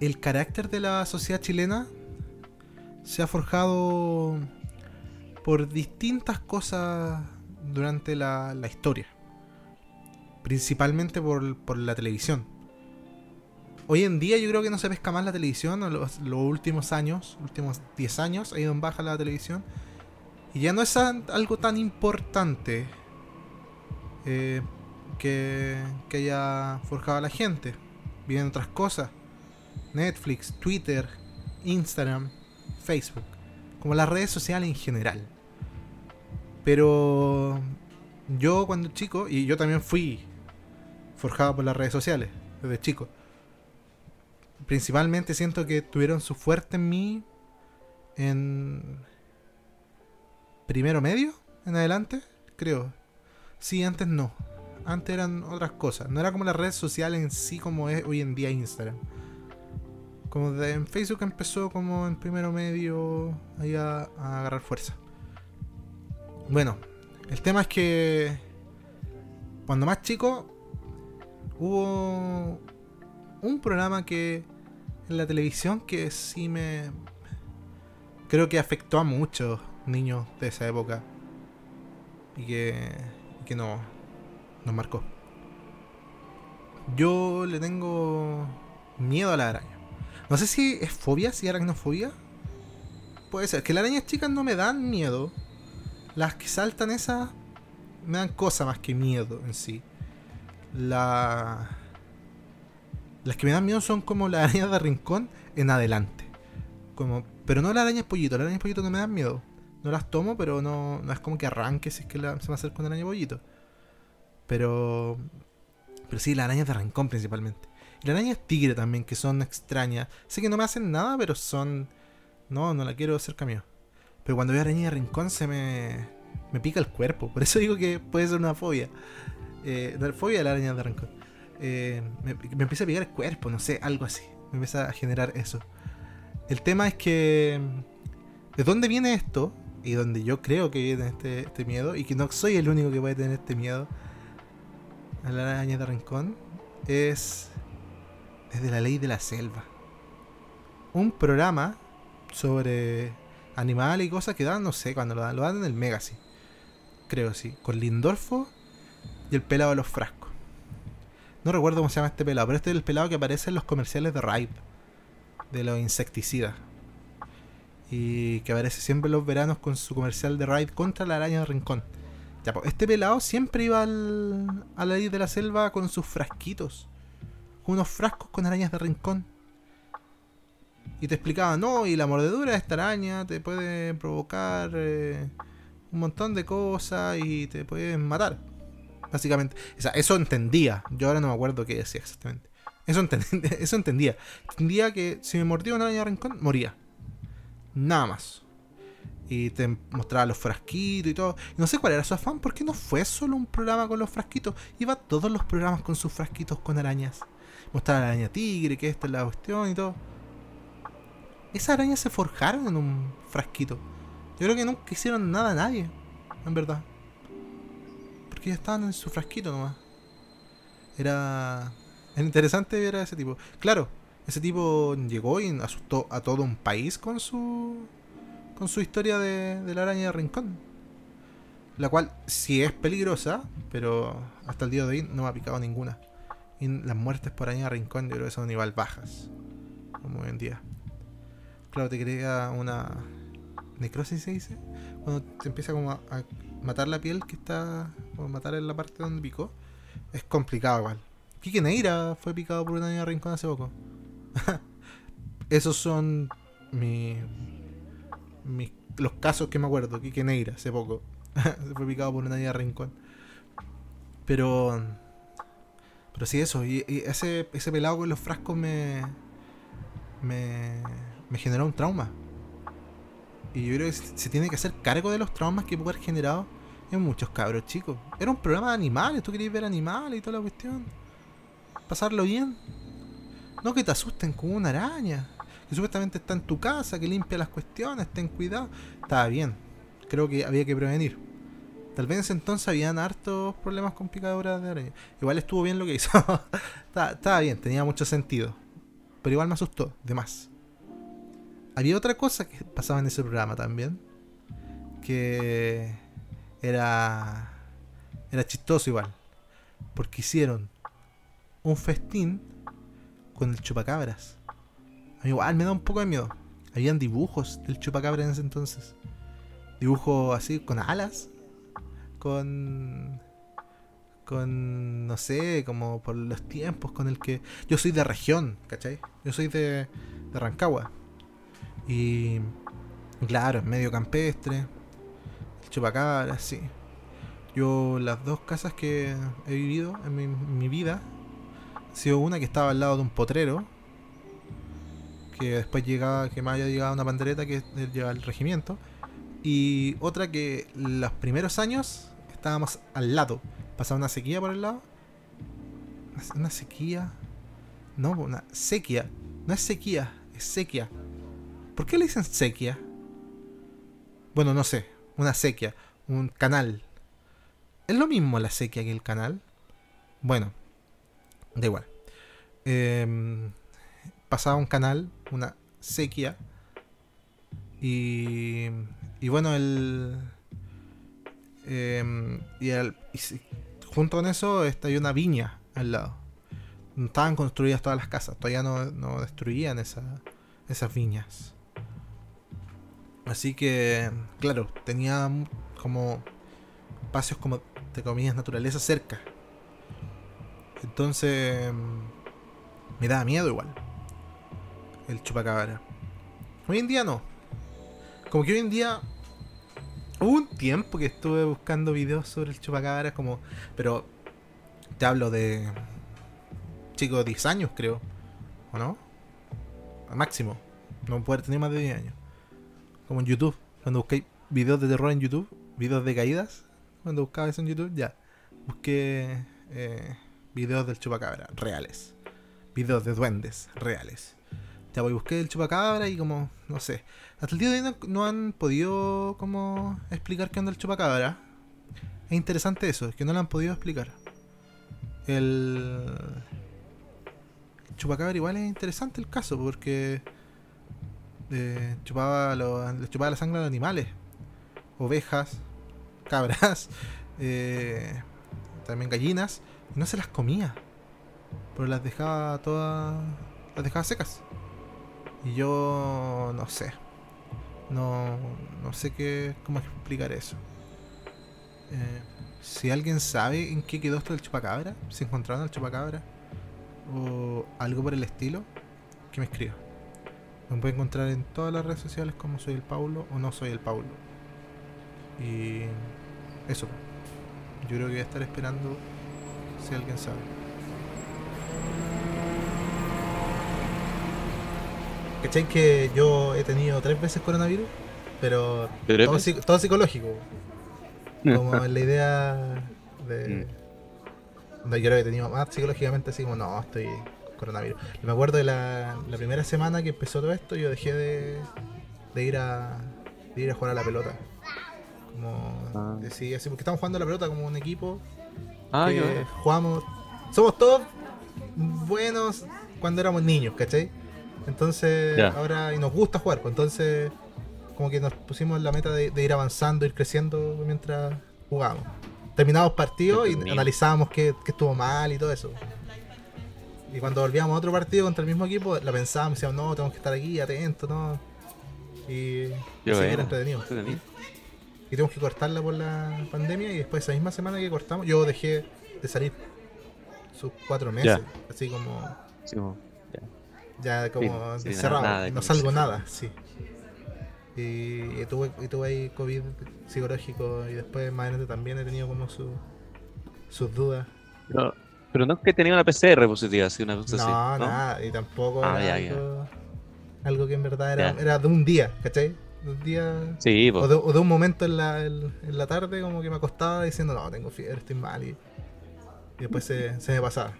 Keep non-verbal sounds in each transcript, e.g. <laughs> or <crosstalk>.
el carácter de la sociedad chilena se ha forjado por distintas cosas durante la, la historia. Principalmente por, por, la televisión. Hoy en día yo creo que no se pesca más la televisión. Los, los últimos años, últimos 10 años, ha ido en baja la televisión. Y ya no es algo tan importante eh, que, que haya forjado a la gente. Vienen otras cosas. Netflix, Twitter, Instagram, Facebook. Como las redes sociales en general. Pero yo cuando chico, y yo también fui forjado por las redes sociales desde chico. Principalmente siento que tuvieron su fuerte en mí en primero medio en adelante, creo. Sí, antes no. Antes eran otras cosas. No era como las redes sociales en sí como es hoy en día Instagram. Como de, en Facebook empezó como en primero medio ahí a agarrar fuerza. Bueno, el tema es que cuando más chico hubo un programa que en la televisión que sí me creo que afectó a muchos niños de esa época y que, que no nos marcó. Yo le tengo miedo a la araña. No sé si es fobia, si aracnofobia. Puede ser. Que las arañas chicas no me dan miedo. Las que saltan esas me dan cosa más que miedo en sí. La... Las que me dan miedo son como las arañas de rincón en adelante. Como... Pero no las arañas pollito. Las arañas pollito no me dan miedo. No las tomo, pero no, no es como que arranque si es que la, se me acerca una araña pollito. Pero... Pero sí, las arañas de rincón principalmente. Y las arañas tigre también, que son extrañas. Sé que no me hacen nada, pero son... No, no la quiero cerca mío. Pero cuando veo araña de rincón se me, me pica el cuerpo. Por eso digo que puede ser una fobia. Eh, la fobia de la araña de rincón. Eh, me, me, empieza a picar el cuerpo, no sé, algo así. Me empieza a generar eso. El tema es que... ¿De dónde viene esto? Y donde yo creo que viene este, este miedo. Y que no soy el único que puede tener este miedo. A la araña de rincón. Es... Desde la ley de la selva. Un programa sobre animales y cosas que dan, no sé cuando lo dan, lo dan en el Mega. Creo, sí. Con Lindorfo y el pelado de los frascos. No recuerdo cómo se llama este pelado, pero este es el pelado que aparece en los comerciales de Raid. De los insecticidas. Y que aparece siempre en los veranos con su comercial de Raid contra la araña de rincón. Ya, pues, este pelado siempre iba al, a la ley de la selva con sus frasquitos. Unos frascos con arañas de rincón y te explicaba, no, y la mordedura de esta araña te puede provocar eh, un montón de cosas y te pueden matar. Básicamente. O sea, eso entendía. Yo ahora no me acuerdo qué decía exactamente. Eso, <laughs> entendía. Entendía que si me mordía una araña de rincón, moría. Nada más. Y te mostraba los frasquitos y todo. Y no sé cuál era su afán, porque no fue solo un programa con los frasquitos. Iba todos los programas con sus frasquitos con arañas. Mostraba la araña tigre, que esta es la cuestión y todo esas arañas se forjaron en un frasquito. Yo creo que nunca hicieron nada a nadie, en verdad. Porque ya estaban en su frasquito nomás. Era. Era interesante ver a ese tipo. Claro, ese tipo llegó y asustó a todo un país con su. con su historia de, la araña de rincón. La cual sí es peligrosa, pero hasta el día de hoy no me ha picado ninguna. Y las muertes por araña de rincón yo creo que son igual bajas. Como hoy en día claro, te crea una necrosis, se dice. Cuando te empieza como a, matar la piel que está, o matar en la parte donde picó, es complicado igual. Kike Neira fue picado por una niña rincón hace poco. <laughs> Esos son mi, mi, los casos que me acuerdo. Kike Neira hace poco. <laughs> Se fue picado por una niña rincón. Pero. Pero sí, eso. Y, ese, ese pelado con los frascos me. Me me generó un trauma. Y yo creo que se tiene que hacer cargo de los traumas que puede haber generado en muchos cabros chicos. Era un programa de animales, tú querías ver animales y toda la cuestión. Pasarlo bien. No que te asusten con una araña. Que supuestamente está en tu casa, que limpia las cuestiones, ten cuidado. Estaba bien. Creo que había que prevenir. Tal vez en ese entonces habían hartos problemas con picaduras de araña. Igual estuvo bien lo que hizo. <laughs> estaba, bien, tenía mucho sentido pero igual me asustó, de más. Había otra cosa que pasaba en ese programa también, que era era chistoso igual, porque hicieron un festín con el chupacabras. A mí igual me da un poco de miedo. Habían dibujos del chupacabra en ese entonces. Dibujos así, con alas. Con. Con. No sé, como por los tiempos con el que. Yo soy de región, ¿cachai? Yo soy de, de Rancagua. Y. Claro, es medio campestre. El chupacabra, sí. Yo, las dos casas que he vivido en mi, vida. Ha sido una que estaba al lado de un potrero que después llegaba, que más haya llegado una pandereta que lleva el regimiento. Y otra que los primeros años estábamos al lado. Pasaba una sequía por el lado. Una sequía. No, una sequía. No es sequía, es sequía. ¿Por qué le dicen sequía? Bueno, no sé. Una sequía. Un canal. ¿Es lo mismo la sequía que el canal? Bueno, da igual. Eh, pasaba un canal, una sequía. Y, y bueno, el. Em, y, el, junto con eso está, hay una viña al lado. Estaban construidas todas las casas, todavía no, no destruían esa, esas viñas. Así que, claro, tenía como espacios como de comillas naturaleza cerca. Entonces, me daba miedo igual el chupacabra. Hoy en día no. Como que hoy en día. Hubo un tiempo que estuve buscando videos sobre el chupacabra, como. Pero. Te hablo de. Chicos, 10 años, creo. ¿O no? Al máximo. No puede tener más de 10 años. Como en YouTube. Cuando busqué videos de terror en YouTube, videos de caídas. Cuando buscaba eso en YouTube, ya. Busqué eh, videos del chupacabra, reales. Videos de duendes, reales. Ya voy, busqué el chupacabra y como, no sé. Hasta el día de hoy no, han podido como explicar qué onda el chupacabra. Es interesante eso, es que no lo han podido explicar. El, el chupacabra igual es interesante el caso porque eh, chupaba le chupaba la sangre a los animales. Ovejas, cabras, <laughs> eh, también gallinas. Y no se las comía. Pero las dejaba todas. Las dejaba secas. Y yo no sé. No, no sé qué, cómo explicar eso. Eh, si alguien sabe en qué quedó esto del chupacabra, si encontraron el chupacabra o algo por el estilo, que me escriba. Me puede encontrar en todas las redes sociales como soy el Paulo o no soy el Paulo. Y eso. Yo creo que voy a estar esperando si alguien sabe. ¿Cachai? Que yo he tenido tres veces coronavirus, pero todo, psicológico. Como <laughs> la idea de. Mm. yo creo que he tenido más psicológicamente así como, no, estoy coronavirus. Me acuerdo de la, primera semana que empezó todo esto, yo dejé de, de ir a de ir a jugar a la pelota. Como ah. así, porque estamos jugando a la pelota como un equipo ah, que jugamos. Somos todos buenos cuando éramos niños, ¿cachai? Entonces, ahora, y nos gusta jugar, pues entonces, como que nos pusimos la meta de, ir avanzando, ir creciendo mientras jugábamos. Terminábamos partidos y analizábamos qué, estuvo mal y todo eso. Y cuando volvíamos a otro partido contra el mismo equipo, la pensábamos, decíamos, no, tenemos que estar aquí, atentos, ¿no? Y, era entretenido. Y tenemos que cortarla por la pandemia y después esa misma semana que cortamos, yo dejé de salir sus cuatro meses, así como... Ya como encerrado, no salgo nada, sí. Y, tuve, y tuve ahí COVID psicológico y después más adelante también he tenido como su, sus dudas. No, pero no es que tenía una PCR positiva, así una cosa no, así. No, nada, y tampoco ah, algo, algo, que en verdad era, era de un día, ¿cachai? De un día. Sí, o, de, un momento en la, en, la tarde como que me acostaba diciendo, no, tengo fiebre, estoy mal. Y, y después se, se me pasaba.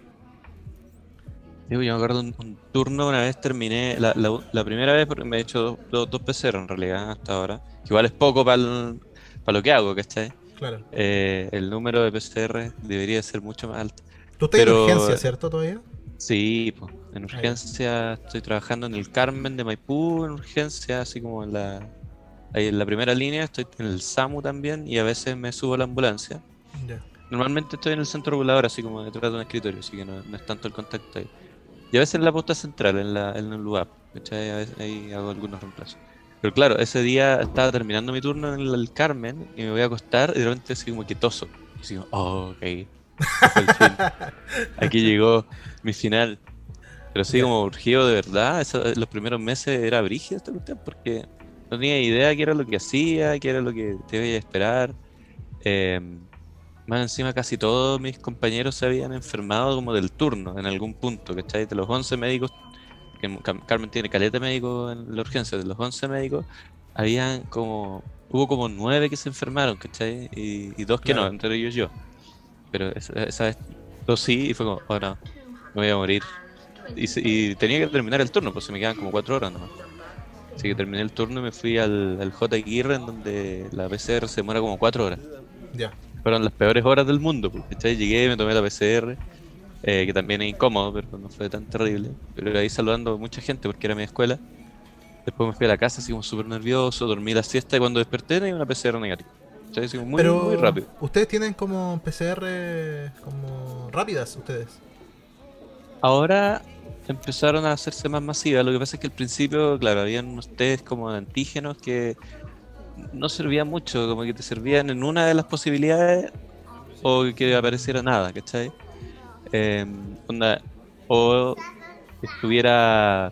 Digo, yo me acuerdo un, un turno, una vez terminé, la, la, primera vez porque me he hecho dos, dos, PCR en realidad hasta ahora. Igual es poco para lo que hago, ¿cachai? Claro. Eh, el número de PCR debería ser mucho más alto. ¿Tú estás en urgencia, cierto, todavía? Sí, pues. En urgencia estoy trabajando en el Carmen de Maipú, en urgencia, así como en la, ahí en la primera línea, estoy en el SAMU también y a veces me subo a la ambulancia. Ya. Normalmente estoy en el centro regulador, así como detrás de un escritorio, así que no, no es tanto el contacto ahí. Y a veces en la posta central, en, la, en el lugar, ¿cachai? A veces ahí hago algunos reemplazos. Pero claro, ese día estaba terminando mi turno en el, Carmen y me voy a acostar y de repente así como quietoso. Y así como, oh, ok. <laughs> Aquí llegó mi final. Pero sí, como urgido de verdad, eso, los primeros meses era brígido esta cuestión porque no tenía idea qué era lo que hacía, qué era lo que te iba a esperar. Eh, más encima casi todos mis compañeros se habían enfermado como del turno en algún punto, ¿cachai? De los 11 médicos, que Carmen tiene caleta médico en la urgencia, de los 11 médicos, habían como, hubo como 9 que se enfermaron, ¿cachai? Y, y dos que no, entre ellos yo. Pero esa, esa vez dos sí y fue como, oh no, me voy a morir. Y, y tenía que terminar el turno, pues se me quedan como 4 horas nomás. Así que terminé el turno y me fui al, al J. Aguirre, en donde la PCR se demora como 4 horas Ya. Fueron las peores horas del mundo. Porque ¿cachai? llegué, me tomé la PCR, eh, que también es incómodo, pero no fue tan terrible. Pero ahí saludando a mucha gente porque era mi escuela. Después me fui a la casa así como súper nervioso, dormí la siesta y cuando desperté tenía una PCR negativa. ¿Cachai? Así como muy, Pero muy rápido. ustedes tienen como PCR como rápidas ustedes. Ahora empezaron a hacerse más masivas. Lo que pasa es que al principio, claro, habían unos test como de antígenos que no servían mucho, como que te servían en una de las posibilidades o que apareciera nada, ¿cachai? Eh, onda, o estuviera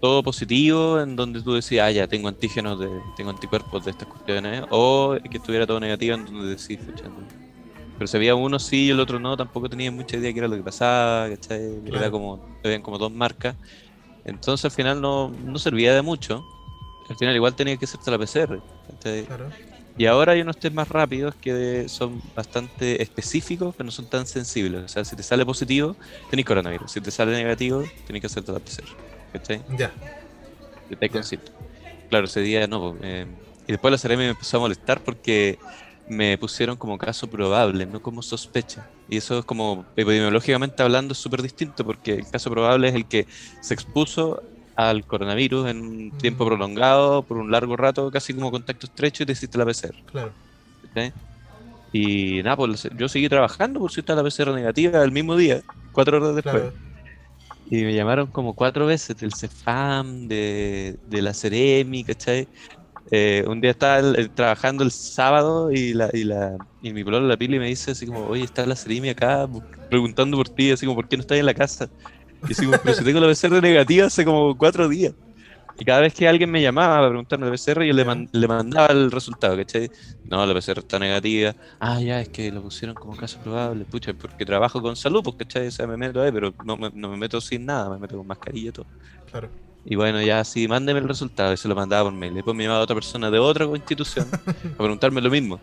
todo positivo en donde tú decías, ah, ya tengo antígenos, de, tengo anticuerpos de estas cuestiones, o que estuviera todo negativo en donde decís, pucha, no. pero si había uno sí y el otro no, tampoco tenía mucha idea qué era lo que pasaba, ¿cachai? Era Claro. como, habían como dos marcas, entonces al final no, no servía de mucho, al final igual tenía que hacerte la PCR. Claro. Y ahora hay unos test más rápidos que son bastante específicos, pero no son tan sensibles. O sea, si te sale positivo, tenés coronavirus. Si te sale negativo, tenés que hacerte la PCR. ¿Cachai? Ya. Que te con síntomas. Claro, ese día no. po, eh, y después la CRM me empezó a molestar porque me pusieron como caso probable, no como sospecha. Y eso es como, epidemiológicamente hablando, es súper distinto porque el caso probable es el que se expuso al coronavirus en un tiempo prolongado, por un largo rato, casi como contacto estrecho, y te hiciste la PCR. Claro. Y nada, pues yo seguí trabajando por si estaba la PCR negativa el mismo día, cuatro horas después. Claro. Y me llamaron como cuatro veces del CEFAM, de, de la Ceremi, ¿cachai? Eh, un día estaba el- el- trabajando el sábado y, la, y, la, y mi pololo la pili me dice así como, oye, está la Ceremi acá preguntando por ti, así como, ¿por qué no estás en la casa? Y así como, pero si tengo la PCR negativa hace como cuatro días. Y cada vez que alguien me llamaba para preguntarme la PCR, yo le, man- le mandaba el resultado, ¿cachai? No, la PCR está negativa. Ah, ya, es que lo pusieron como caso probable. Pucha, porque trabajo con salud, pues, ¿cachai? O sea, me meto ahí, pero no me, no me meto sin nada, me meto con mascarilla y todo. Claro. Y bueno, ya sí, mándeme el resultado. Y se lo mandaba por mail. Después me llamaba otra persona de otra institución <laughs> a preguntarme lo mismo.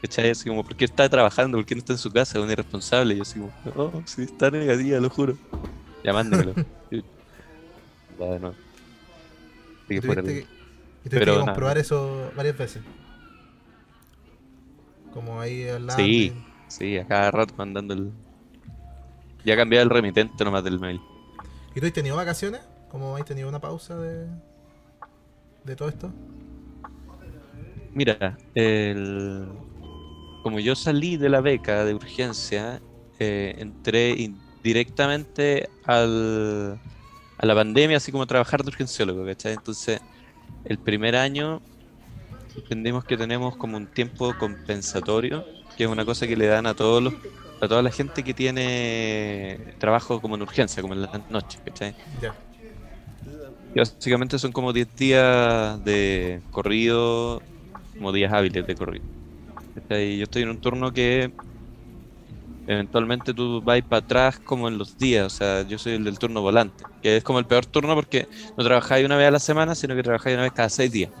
¿Cachai? Así como, ¿por qué está trabajando? ¿Por qué no está en su casa? Un irresponsable. Y yo así como, oh, sí, está negativa, lo juro. Ya mándemelo. Ya, <laughs> de nuevo. Así que Y tuviste el- que, y tuviste Pero que nada. comprobar eso varias veces. Como ahí al lado. Sí, sí, a cada rato mandando el. Ya cambié el remitente nomás del mail. ¿Y tú has tenido vacaciones? ¿Cómo has tenido una pausa de, de todo esto? Mira, el... como yo salí de la beca de urgencia, eh, entré in- directamente al, a la pandemia, así como trabajar de urgenciólogo, ¿cachai? Entonces, el primer año entendimos que tenemos como un tiempo compensatorio, que es una cosa que le dan a todos los a toda la gente que tiene trabajo como en urgencia, como en las noches, ¿cachai? Ya. Y básicamente son como 10 días de corrido, como días hábiles de corrido. ¿Cachai? Yo estoy en un turno que eventualmente tú vas para atrás como en los días, o sea, yo soy el del turno volante, que es como el peor turno porque no trabajáis una vez a la semana, sino que trabajáis una vez cada 6 días.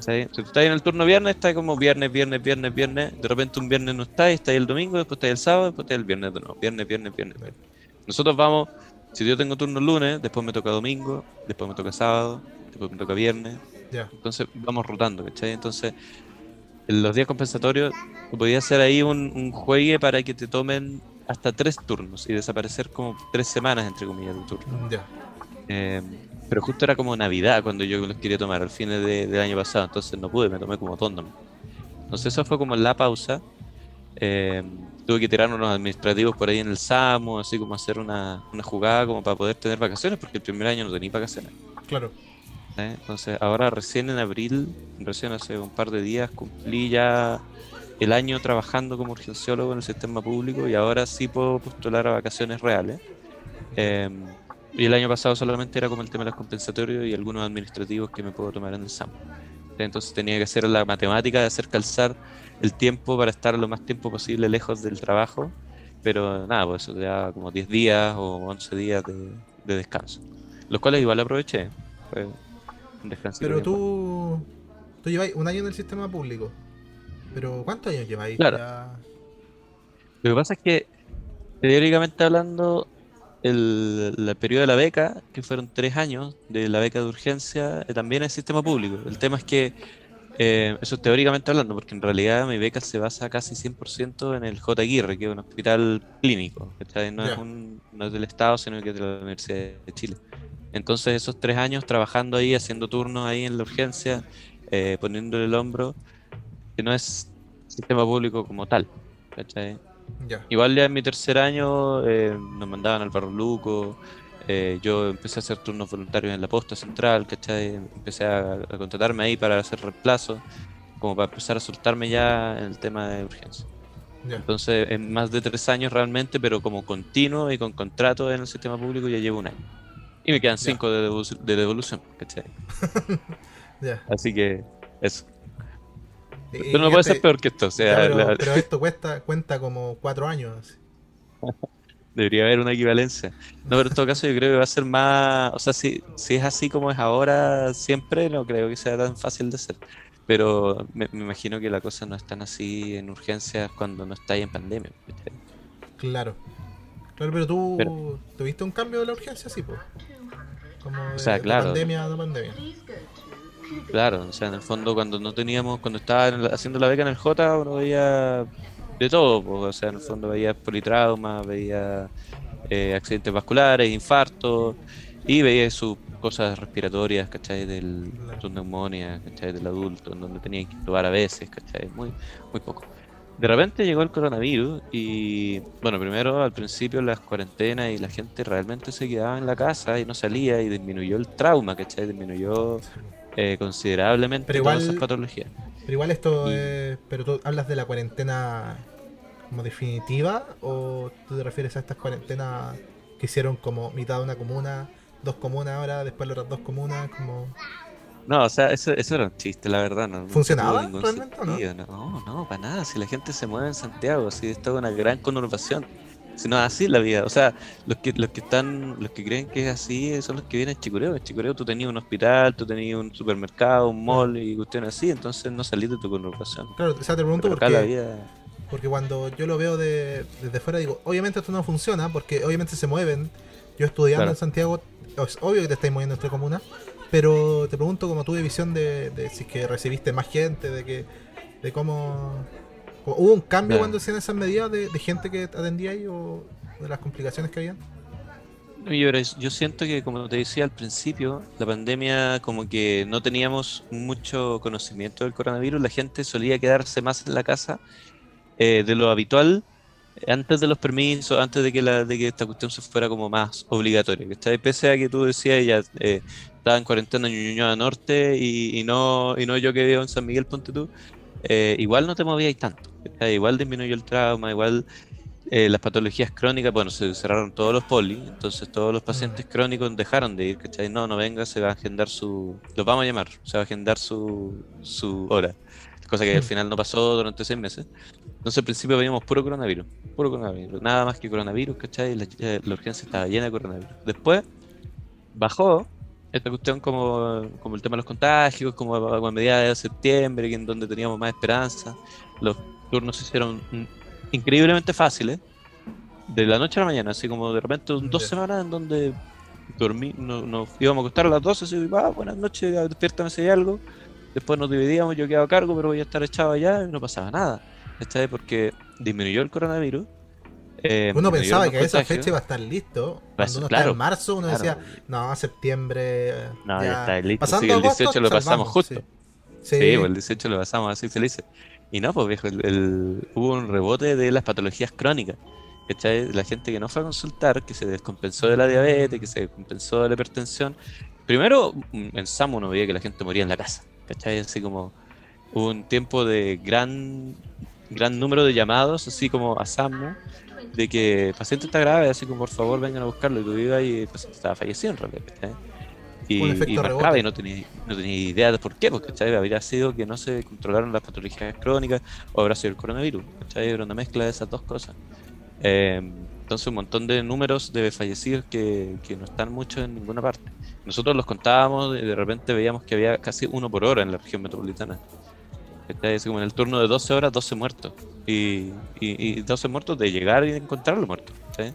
Si tú estás en el turno viernes, estás como viernes, viernes, viernes, viernes, de repente un viernes no estás, estás el domingo, después estás el sábado, después estás el viernes de nuevo, viernes, viernes, viernes. viernes. Nosotros vamos, si yo tengo turno lunes, después me toca domingo, después me toca sábado, después me toca viernes, entonces vamos rotando, ¿cachai? Entonces, en los días compensatorios, tú podías hacer ahí un, un juegue para que te tomen hasta tres turnos y desaparecer como tres semanas, entre comillas, de turno. Ya. Eh, pero justo era como Navidad cuando yo los quería tomar, al fin de- del año pasado, entonces no pude, me tomé como tóndom. Entonces eso fue como la pausa. Eh, tuve que tirar unos administrativos por ahí en el SAMU, así como hacer una, una jugada como para poder tener vacaciones, porque el primer año no tenía vacaciones. Claro. ¿eh? Entonces ahora recién en abril, recién hace un par de días, cumplí ya el año trabajando como urgenciólogo en el sistema público y ahora sí puedo postular a vacaciones reales. Eh, y el año pasado solamente era como el tema de los compensatorios y algunos administrativos que me puedo tomar en el SAM. Entonces tenía que hacer la matemática de hacer calzar el tiempo para estar lo más tiempo posible lejos del trabajo. Pero nada, pues eso te da como 10 días o 11 días de, de descanso. Los cuales igual aproveché. Fue un descanso. Pero tú. Tú lleváis un año en el sistema público. Pero ¿cuántos años lleváis? Claro. Ya? Lo que pasa es que, teóricamente hablando, el, el periodo de la beca, que fueron tres años de la beca de urgencia, eh, también es sistema público. El tema es que, eh, eso es teóricamente hablando, porque en realidad mi beca se basa casi 100% en el J. Aguirre, que es un hospital clínico, un, no es del Estado, sino que es de la Universidad de Chile. Entonces esos tres años trabajando ahí, haciendo turnos ahí en la urgencia, eh, poniéndole el hombro, que no es sistema público como tal, ¿cachai? Ya. Igual ya en mi tercer año eh, nos mandaban al Barro Luco, eh, yo empecé a hacer turnos voluntarios en la posta central, ¿cachai? Empecé a, a contratarme ahí para hacer reemplazo, como para empezar a soltarme ya en el tema de urgencia. Ya. Entonces, en más de tres años realmente, pero como continuo y con contrato en el sistema público, ya llevo un año. Y me quedan Ya. cinco de, devu- de devolución, ¿cachai? <laughs> Así que eso. Pero no puede este- ser peor que esto, o sea, pero, la- pero esto cuesta, cuenta como cuatro años. <laughs> Debería haber una equivalencia. No, pero en todo caso yo creo que va a ser más, o sea, si, si es así como es ahora siempre, no creo que sea tan fácil de hacer. Pero me, me imagino que la cosa no es tan así en urgencias cuando no estáis en pandemia. Claro. Claro, pero tú Pero- tuviste un cambio de la urgencia, sí, pues. Como de, sea, de claro. pandemia a pandemia. Claro, o sea, en el fondo cuando no teníamos, cuando estaba haciendo la beca en el J, uno veía de todo, o sea, en el fondo veía politrauma, veía eh, accidentes vasculares, infartos, y veía sus cosas respiratorias, ¿cachai? Del, sus neumonias, ¿cachai? Del adulto, en donde tenían que probar a veces, ¿cachai? Muy, muy poco. De repente llegó el coronavirus y, bueno, primero al principio las cuarentenas y la gente realmente se quedaba en la casa y no salía y disminuyó el trauma, ¿cachai? Disminuyó eh, considerablemente Pero todas igual- esas patologías. Pero igual esto Y- es. Pero tú hablas de la cuarentena como definitiva o tú te refieres a estas cuarentenas que hicieron como mitad de una comuna, dos comunas ahora, después las otras dos comunas, como. No, o sea, eso, eso era un chiste, la verdad. No, ¿Funcionaba realmente o no? No, no, para nada. Si la gente se mueve en Santiago, si esto es una gran conurbación. Si no es así la vida. O sea, los que, los que están, los que creen que es así son los que vienen a Chicureo. En Chicureo tú tenías un hospital, tú tenías un supermercado, un mall y cuestiones así, entonces no salís de tu conurbación. Claro, o sea, te pregunto acá la porque, vida. porque cuando yo lo veo de, desde fuera digo, obviamente esto no funciona porque obviamente se mueven. Yo estudiando Claro. en Santiago, es obvio que te estáis moviendo entre comunas, pero te pregunto como tuve visión de, de si es que recibiste más gente, de que de cómo... ¿Hubo un cambio cuando hacían esas medidas de, de gente que atendía ahí o de las complicaciones que habían? Yo, yo siento que, como te decía al principio, la pandemia, como que no teníamos mucho conocimiento del coronavirus, la gente solía quedarse más en la casa eh, de lo habitual antes de los permisos, antes de que, la, de que esta cuestión se fuera como más obligatoria. ¿cachai? Pese a que tú decías, ya eh, estaba en cuarentena en Ñuñoa Norte y, y no, y no yo que vivo en San Miguel, ponte tú, eh, igual no te movías tanto. Igual disminuyó el trauma, igual eh, las patologías crónicas, bueno, se cerraron todos los poli, entonces todos los pacientes crónicos dejaron de ir, ¿cachai? No, no venga, se va a agendar su, los vamos a llamar, se va a agendar su, su hora, cosa que al final no pasó durante seis meses. Entonces al principio veíamos puro coronavirus, puro coronavirus, nada más que coronavirus, ¿cachai? La, eh, la urgencia estaba llena de coronavirus. Después bajó esta cuestión como, como el tema de los contagios, como a, a mediados de septiembre, que en donde teníamos más esperanza. Los turnos se hicieron increíblemente fáciles, de la noche a la mañana, así como de repente un- dos semanas en donde dormí, no- nos íbamos a acostar a las 12, así, ah, buenas noches, despiértame si hay algo. Después nos dividíamos, yo quedaba a cargo, pero voy a estar echado allá y no pasaba nada. ¿Cachai? Porque disminuyó el coronavirus, Eh, Uno pensaba que a esa fecha iba a estar listo. Pues, Cuando uno claro, está en marzo, uno claro. decía, no, septiembre. eh, No, ya, está listo. Pasando sí, el agosto, 18 lo pasamos justo. Sí, Sí, Sí, pues el 18 lo pasamos así felices. Y no, pues viejo, el, el- hubo un rebote de las patologías crónicas. ¿Cachai? La gente que no fue a consultar, que se descompensó de la diabetes, que se descompensó de la hipertensión. Primero, mm, en SAMU uno veía que la gente moría en la casa. ¿Cachai? Así como hubo un tiempo de gran, gran número de llamados, así como a SAMU, de que el paciente está grave, así como por favor vengan a buscarlo. Y tú ibas y el paciente estaba fallecido en realidad. Y, y y no tenía, no tenía idea de por qué, porque ¿cachai? habría sido que no se controlaron las patologías crónicas o habrá sido el coronavirus. ¿cachai? Era una mezcla de esas dos cosas. Eh, entonces un montón de números de fallecidos que, que no están mucho en ninguna parte. Nosotros los contábamos y de repente veíamos que había casi uno por hora en la región metropolitana. Así como en el turno de 12 horas, 12 muertos. Y, y, y 12 muertos de llegar y encontrarlo muerto. ¿cachai?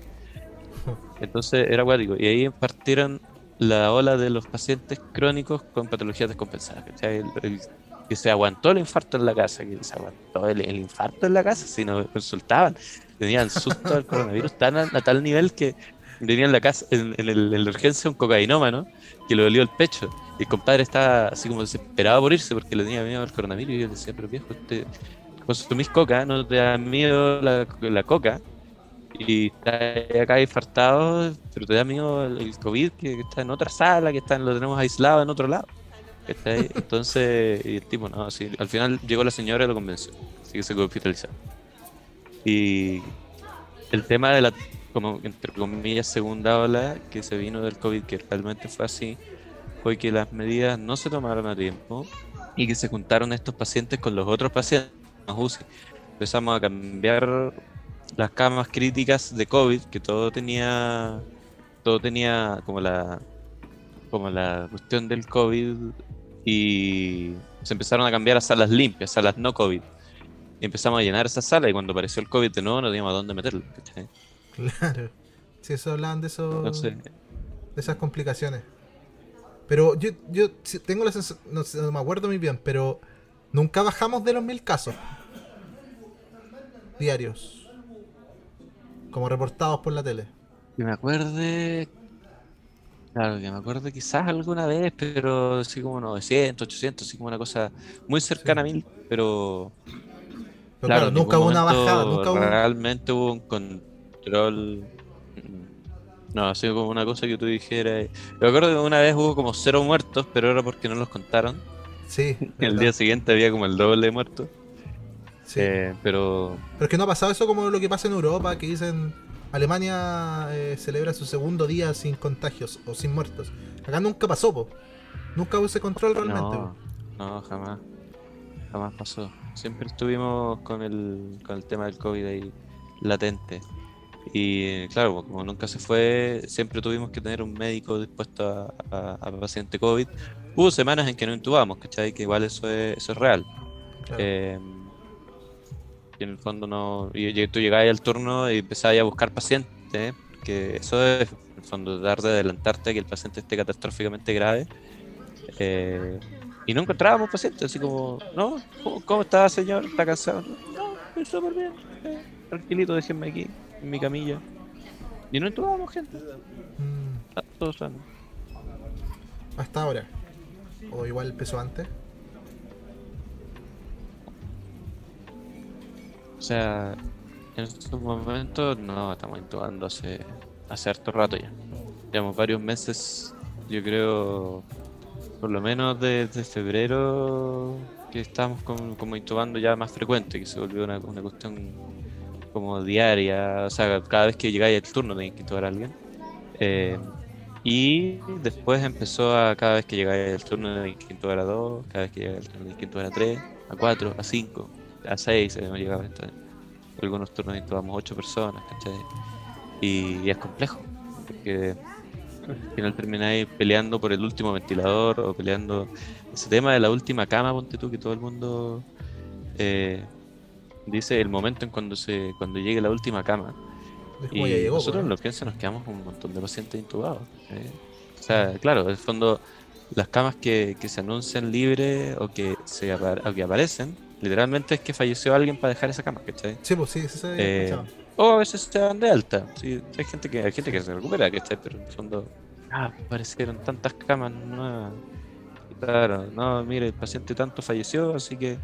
<laughs> Entonces era acuático. Y ahí partieron la ola de los pacientes crónicos con patologías descompensadas. ¿cachai? El- el que se aguantó el infarto en la casa, que se aguantó el, el infarto en la casa, si no consultaban. Tenían susto al coronavirus tan a, a tal nivel que tenía en la casa, en, en el- en la urgencia un cocainómano que le dolió el pecho. Y el compadre estaba así como desesperado por irse porque le tenía miedo al coronavirus. Y yo decía, pero viejo, usted consumís coca, no te da miedo la, coca. Y está acá infartado, pero te da miedo el, COVID que, está en otra sala, que está, lo tenemos aislado en otro lado. Entonces, y el tipo, no, sí, al final llegó la señora y lo convenció. Así que se quedó hospitalizado. Y el tema de la, como entre comillas, segunda ola que se vino del COVID, que realmente fue así, fue que las medidas no se tomaron a tiempo y que se juntaron estos pacientes con los otros pacientes. Empezamos a cambiar las camas críticas de COVID, que todo tenía, todo tenía como la, como la cuestión del COVID y se empezaron a cambiar a salas limpias, salas no COVID. Y empezamos a llenar esas salas y cuando apareció el COVID de nuevo no teníamos a dónde meterlo. ¿cachai? Claro. Sí, eso hablaban de eso. De esas complicaciones. Pero yo, yo tengo la sensación, no, no me acuerdo muy bien, pero nunca bajamos de los mil casos diarios, como reportados por la tele. que me acuerde, claro, que me acuerde quizás alguna vez, pero así como 900, 800, así como una cosa muy cercana Sí. a mil, pero Pero Claro, nunca hubo una bajada, nunca hubo. Realmente hubo un control. No, ha sido como una cosa que tú dijeras. Yo acuerdo que una vez hubo como cero muertos, pero era porque no los contaron. Sí, el verdad, día siguiente había como el doble de muertos. sí. Eh, pero Pero es que no ha pasado eso como lo que pasa en Europa, que dicen Alemania eh, celebra su segundo día sin contagios o sin muertos. Acá nunca pasó, po. Nunca hubo ese control realmente. no, no, jamás. Jamás pasó. Siempre estuvimos con el, con el tema del COVID ahí latente. Y claro, como nunca se fue, siempre tuvimos que tener un médico dispuesto a, a, a paciente COVID. Hubo semanas en que no intubamos, ¿cachai? Que igual eso es, eso es real. Claro. Eh, y en el fondo no. Y, tú llegabas al turno y empezabas a buscar pacientes, que eso es, en el fondo, dar de adelantarte a que el paciente esté catastróficamente grave. Eh, y no encontrábamos pacientes, así como, ¿no? ¿Cómo, cómo está, señor? ¿Está cansado? No, estoy súper bien. eh, tranquilito, déjenme aquí, en mi camilla. Y no entubábamos gente, Mm, está todo sano. hasta ahora. O igual empezó antes. O sea, en estos momentos no estamos intubando hace, hace harto rato ya. Llevamos varios meses, yo creo, por lo menos desde febrero que estamos con- como intubando ya más frecuente, que se volvió una, una cuestión como diaria, o sea, cada vez que llegáis al turno tenéis que intubar a alguien. Eh, y después empezó a cada vez que llegáis al turno tenéis que intubar a dos, cada vez que llegáis al turno tenéis que intubar a tres, a cuatro, a cinco, a seis, hemos llegado hasta algunos turnos intubamos ocho personas, ¿cachai? Y, y es complejo, porque al final termináis peleando por el último ventilador o peleando ese tema de la última cama, ponte tú, que todo el mundo eh, dice el momento en cuando se cuando llegue la última cama. Y llegó. nosotros en la urgencia nos quedamos con un montón de pacientes intubados. ¿eh? O sea, claro, en el fondo, las camas que, que se anuncian libres o que, se o que aparecen, literalmente es que falleció alguien para dejar esa cama, ¿cachai? Sí, pues sí, sí Eh. O a veces se dan de alta. Sí, hay gente que hay gente que se recupera, que está, pero en el fondo ah, aparecieron tantas camas nuevas. Claro, no, mire, el paciente tanto falleció, así que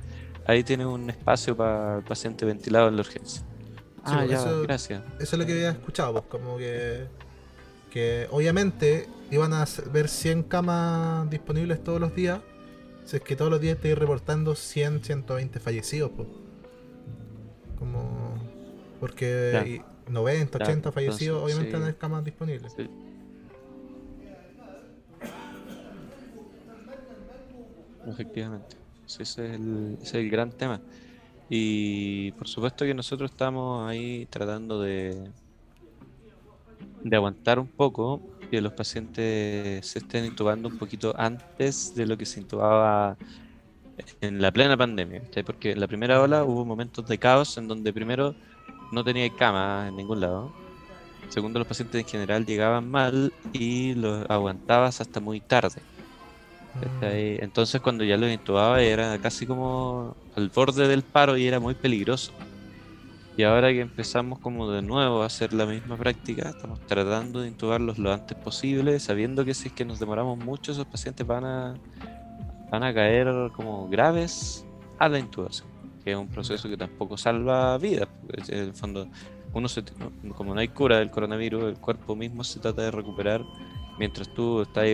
ahí tiene un espacio para el paciente ventilado en la urgencia. ah, pues, ya, eso- gracias. Eso es lo que había escuchado, pues como que, que obviamente iban a ver 100 camas disponibles todos los días. Si es que todos los días estáis reportando 100, 120 fallecidos, pues. Como. Porque Ya. y 90, Ya, 80 fallecidos, entonces, obviamente sí. no hay camas disponibles. Sí. Efectivamente. Ese, es el, es el gran tema. Y por supuesto que nosotros estamos ahí tratando de, de aguantar un poco que los pacientes se estén intubando un poquito antes de lo que se intubaba en la plena pandemia. Porque en la primera ola hubo momentos de caos en donde primero no tenía cama en ningún lado. Segundo, los pacientes en general llegaban mal y los aguantabas hasta muy tarde. Mm. Entonces cuando ya los intubaba era casi como al borde del paro y era muy peligroso. Y ahora que empezamos como de nuevo a hacer la misma práctica, estamos tratando de intubarlos lo antes posible, sabiendo que si es que nos demoramos mucho, esos pacientes van a, van a caer como graves a la intubación, que es un proceso que tampoco salva vidas. porque En el fondo, uno se, como no hay cura del coronavirus, el cuerpo mismo se trata de recuperar mientras tú estás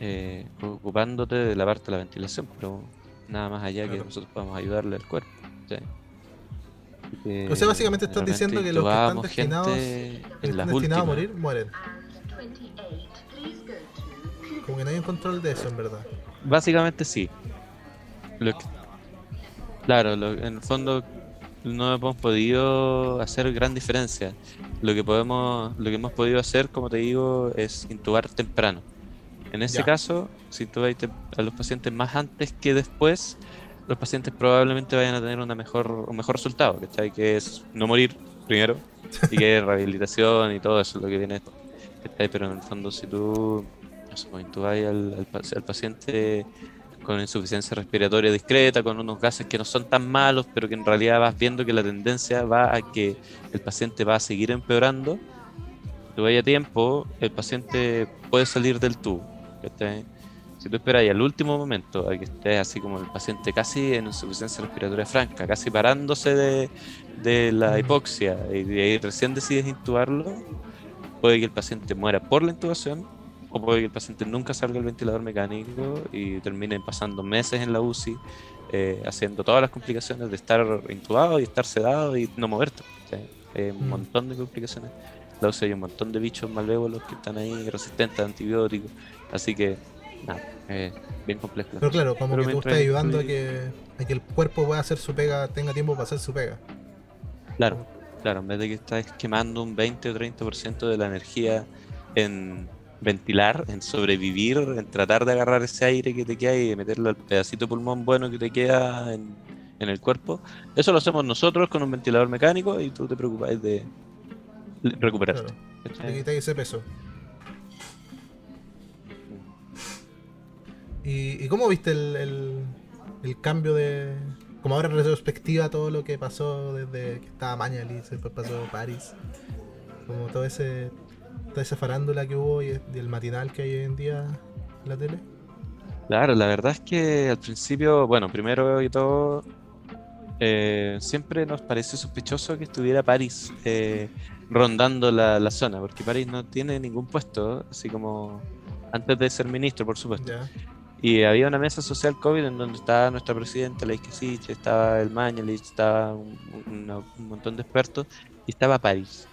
eh, ocupándote de la parte de la ventilación, pero nada más allá que nosotros podamos ayudarle al cuerpo. O sea, básicamente estás diciendo que los que están destinados- están a morir, mueren. Como que no hay un control de eso, en verdad. Básicamente sí. Que- claro, lo- en el fondo no hemos podido hacer gran diferencia. Lo que podemos, lo que hemos podido hacer, como te digo, es intubar temprano. En ese Ya. caso, si intubáis tem- a los pacientes más antes que después, los pacientes probablemente vayan a tener una mejor, un mejor resultado, ¿cachai? Que es no morir primero y que <laughs> rehabilitación y todo eso es lo que viene ¿cachai? Pero en el fondo, si tú pues, intubáis al, al pa- al paciente con insuficiencia respiratoria discreta, con unos gases que no son tan malos, pero que en realidad vas viendo que la tendencia va a que el paciente va a seguir empeorando, tú vaya a tiempo, el paciente puede salir del tubo. ¿Cachai? Si tú esperas al último momento a que esté así como el paciente casi en insuficiencia respiratoria franca, casi parándose de, de la hipoxia y de ahí recién decides intubarlo, puede que el paciente muera por la intubación o puede que el paciente nunca salga del ventilador mecánico y termine pasando meses en la UCI eh, haciendo todas las complicaciones de estar intubado y estar sedado y no moverte. ¿cachai? Hay un Mm. montón de complicaciones. La UCI hay un montón de bichos malvévolos que están ahí resistentes a antibióticos. Así que, nada, es bien complejo. Pero claro, como Pero que tú estás ayudando a que, a que el cuerpo pueda hacer su pega, tenga tiempo para hacer su pega. Claro, claro, en vez de que estés quemando un 20 o 30% de la energía en ventilar, en sobrevivir, en tratar de agarrar ese aire que te queda y de meterlo al pedacito de pulmón bueno que te queda en, en el cuerpo, eso lo hacemos nosotros con un ventilador mecánico y tú te preocupas de recuperarte. Claro, ese peso. ¿Y, y cómo viste el, el, el cambio de. Como ahora en retrospectiva todo lo que pasó desde que estaba Mañalis, después pasó París? Como todo ese. Toda esa farándula que hubo y, el matinal que hay hoy en día en la tele. Claro, la verdad es que al principio, bueno, primero y todo, eh, siempre nos pareció sospechoso que estuviera París eh, rondando la, la zona, porque París no tiene ningún puesto, así como antes de ser ministro, por supuesto. Ya. Y había una mesa social COVID en donde estaba nuestra presidenta, la Isquisich, estaba el Mañalich, estaba un, un- un montón de expertos, y estaba París,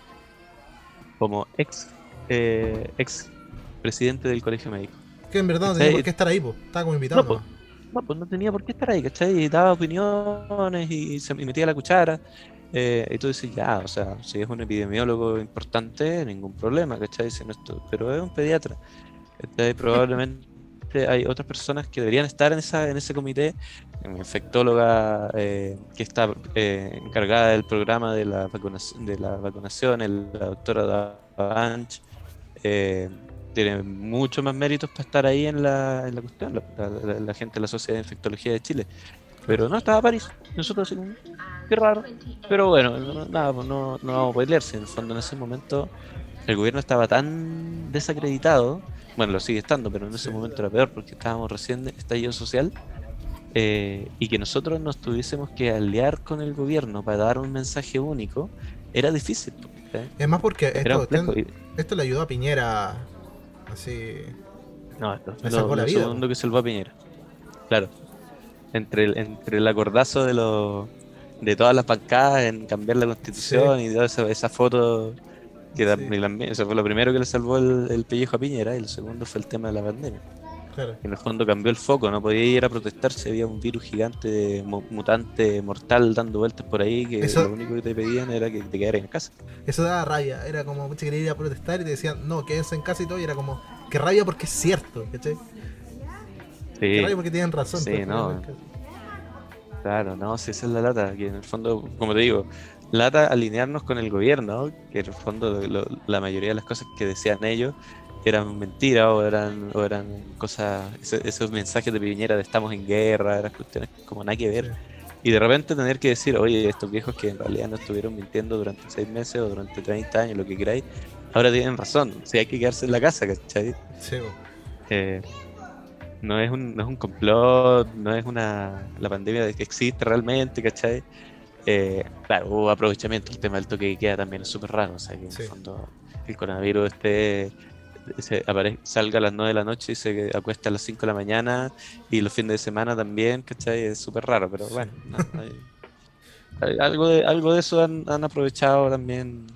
como ex, eh, ex presidente del colegio médico. Que en verdad no tenía por qué estar ahí, po. Estaba como invitado. No, po. No, pues no tenía por qué estar ahí, ¿cachai? Y daba opiniones y se y metía la cuchara. eh, y tú dices, ya, o sea, si es un epidemiólogo importante, ningún problema, ¿cachai? Si no esto- pero es un pediatra. ¿cachai? Probablemente hay otras personas que deberían estar en, esa, en ese comité. Una infectóloga eh, que está eh, encargada del programa de la vacunación, de la vacunación el- la doctora Davanch. eh, tiene mucho más méritos para estar ahí en la, en la cuestión, la, la- la- gente de la Sociedad de Infectología de Chile. Pero no estaba París. Nosotros así qué raro. Pero bueno, no, nada, pues no, no vamos a pelearse. En el fondo, en ese momento, el gobierno estaba tan desacreditado. Bueno, lo sigue estando, pero en ese momento era peor porque estábamos recién en estallido social. eh, y que nosotros nos tuviésemos que aliar con el gobierno para dar un mensaje único, era difícil. Es más porque esto, le ayudó a Piñera. Así. No, esto Le salvó lo, la lo vida, segundo que salvó a Piñera. Claro. Entre el, entre el acordazo de los de todas las bancadas en cambiar la constitución y toda esa, esa foto que Sí. eso fue lo primero que le salvó el, el pellejo a Piñera y el segundo fue el tema de la pandemia. Claro. En el fondo cambió el foco, no podía ir a protestar si había un virus gigante, mu- mutante, mortal dando vueltas por ahí, que Eso- lo único que te pedían era que te quedaras en casa. Eso daba rabia. Era como, mucha quería ir a protestar y te decían, no, quédense en casa y todo. Y era como, que rabia porque es cierto, ¿cachai? Qué Sí. rabia porque tienen razón. Sí, pero no. Claro, no, si esa es la lata, que en el fondo, como te digo, lata alinearnos con el gobierno, que en el fondo lo- la mayoría de las cosas que decían ellos eran mentiras o eran, o eran cosas, ese- esos mensajes de Piñera de estamos en guerra, eran cuestiones como nada que ver. Y de repente tener que decir, oye, estos viejos que en realidad no estuvieron mintiendo durante seis meses o durante 30 años, lo que queráis, ahora tienen razón, si hay que quedarse en la casa, ¿cachai? Sí. Eh, no es un, no es un complot, no es una la pandemia de que existe realmente, ¿cachai? Eh, claro, hubo aprovechamiento, el tema del toque de queda también es súper raro, o sea, que en Sí. el fondo el coronavirus esté, se salga a las 9 de la noche y se acuesta a las 5 de la mañana y los fines de semana también, ¿cachai? Es súper raro, pero bueno, no, hay- algo, de, algo de eso han, han aprovechado también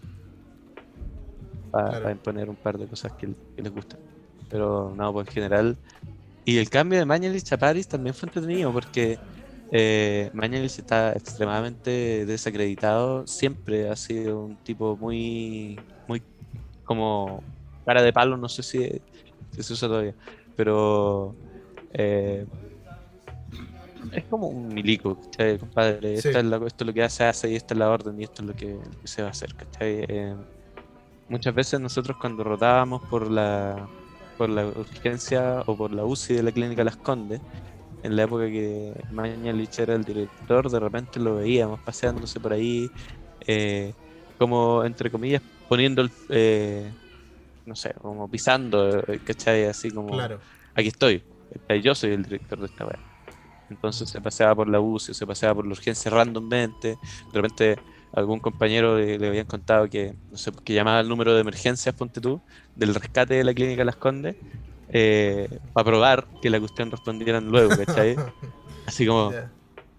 para, Claro. imponer un par de cosas que, que les gustan. Pero no, pues en general. Y el cambio de Mañalich a Paris también fue entretenido porque eh, Mañalich está extremadamente desacreditado. Siempre ha sido un tipo muy, muy como cara de palo, no sé si, si se usa todavía, pero eh, es como un milico, ¿cachai? Compadre, Sí. esta es la- esto es lo que hace, hace y esta es la orden y esto es lo que, lo que se va a hacer, ¿cachai? Eh, muchas veces nosotros cuando rotábamos por la por la urgencia o por la UCI de la clínica Las Condes, en la época que Mañalich era el director, de repente lo veíamos paseándose por ahí, eh, como entre comillas, poniendo el, eh, no sé, como pisando, eh, ¿cachai? Así como, Claro. aquí estoy, ¿cachai? yo soy el director de esta web. Entonces se paseaba por la UCI, se paseaba por la urgencia randommente, de repente algún compañero le, le habían contado que, no sé, que llamaba al número de emergencias, ponte tú, del rescate de la clínica Las Condes, eh, para probar que la cuestión respondieran luego, ¿cachai? <laughs> Así como, Ya.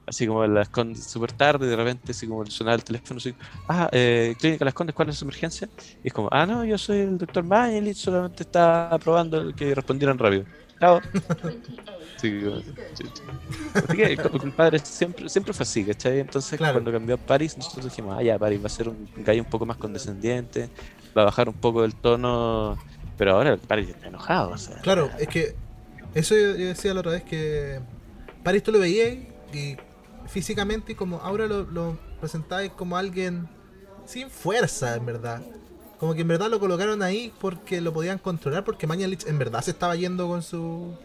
así como Las Condes súper tarde, de repente así como sonaba el teléfono, así, ah, eh, clínica Las Condes, ¿cuál es su emergencia? Y es como, ah, no, yo soy el doctor Mañelich, solamente está probando que respondieran rápido. Chao. <laughs> Sí. Así que, co- compadre, siempre, siempre fue así, ¿cachai? Entonces, Claro. cuando cambió a París, nosotros dijimos, ah, ya, París va a ser un gallo un poco más condescendiente, va a bajar un poco el tono, pero ahora París está enojado, o sea. Claro, es que eso yo, yo decía la otra vez que Paris tú lo veías y físicamente y como ahora lo, lo presentáis como alguien sin fuerza, en verdad. Como que en verdad lo colocaron ahí porque lo podían controlar, porque Mañalich en verdad se estaba yendo con su...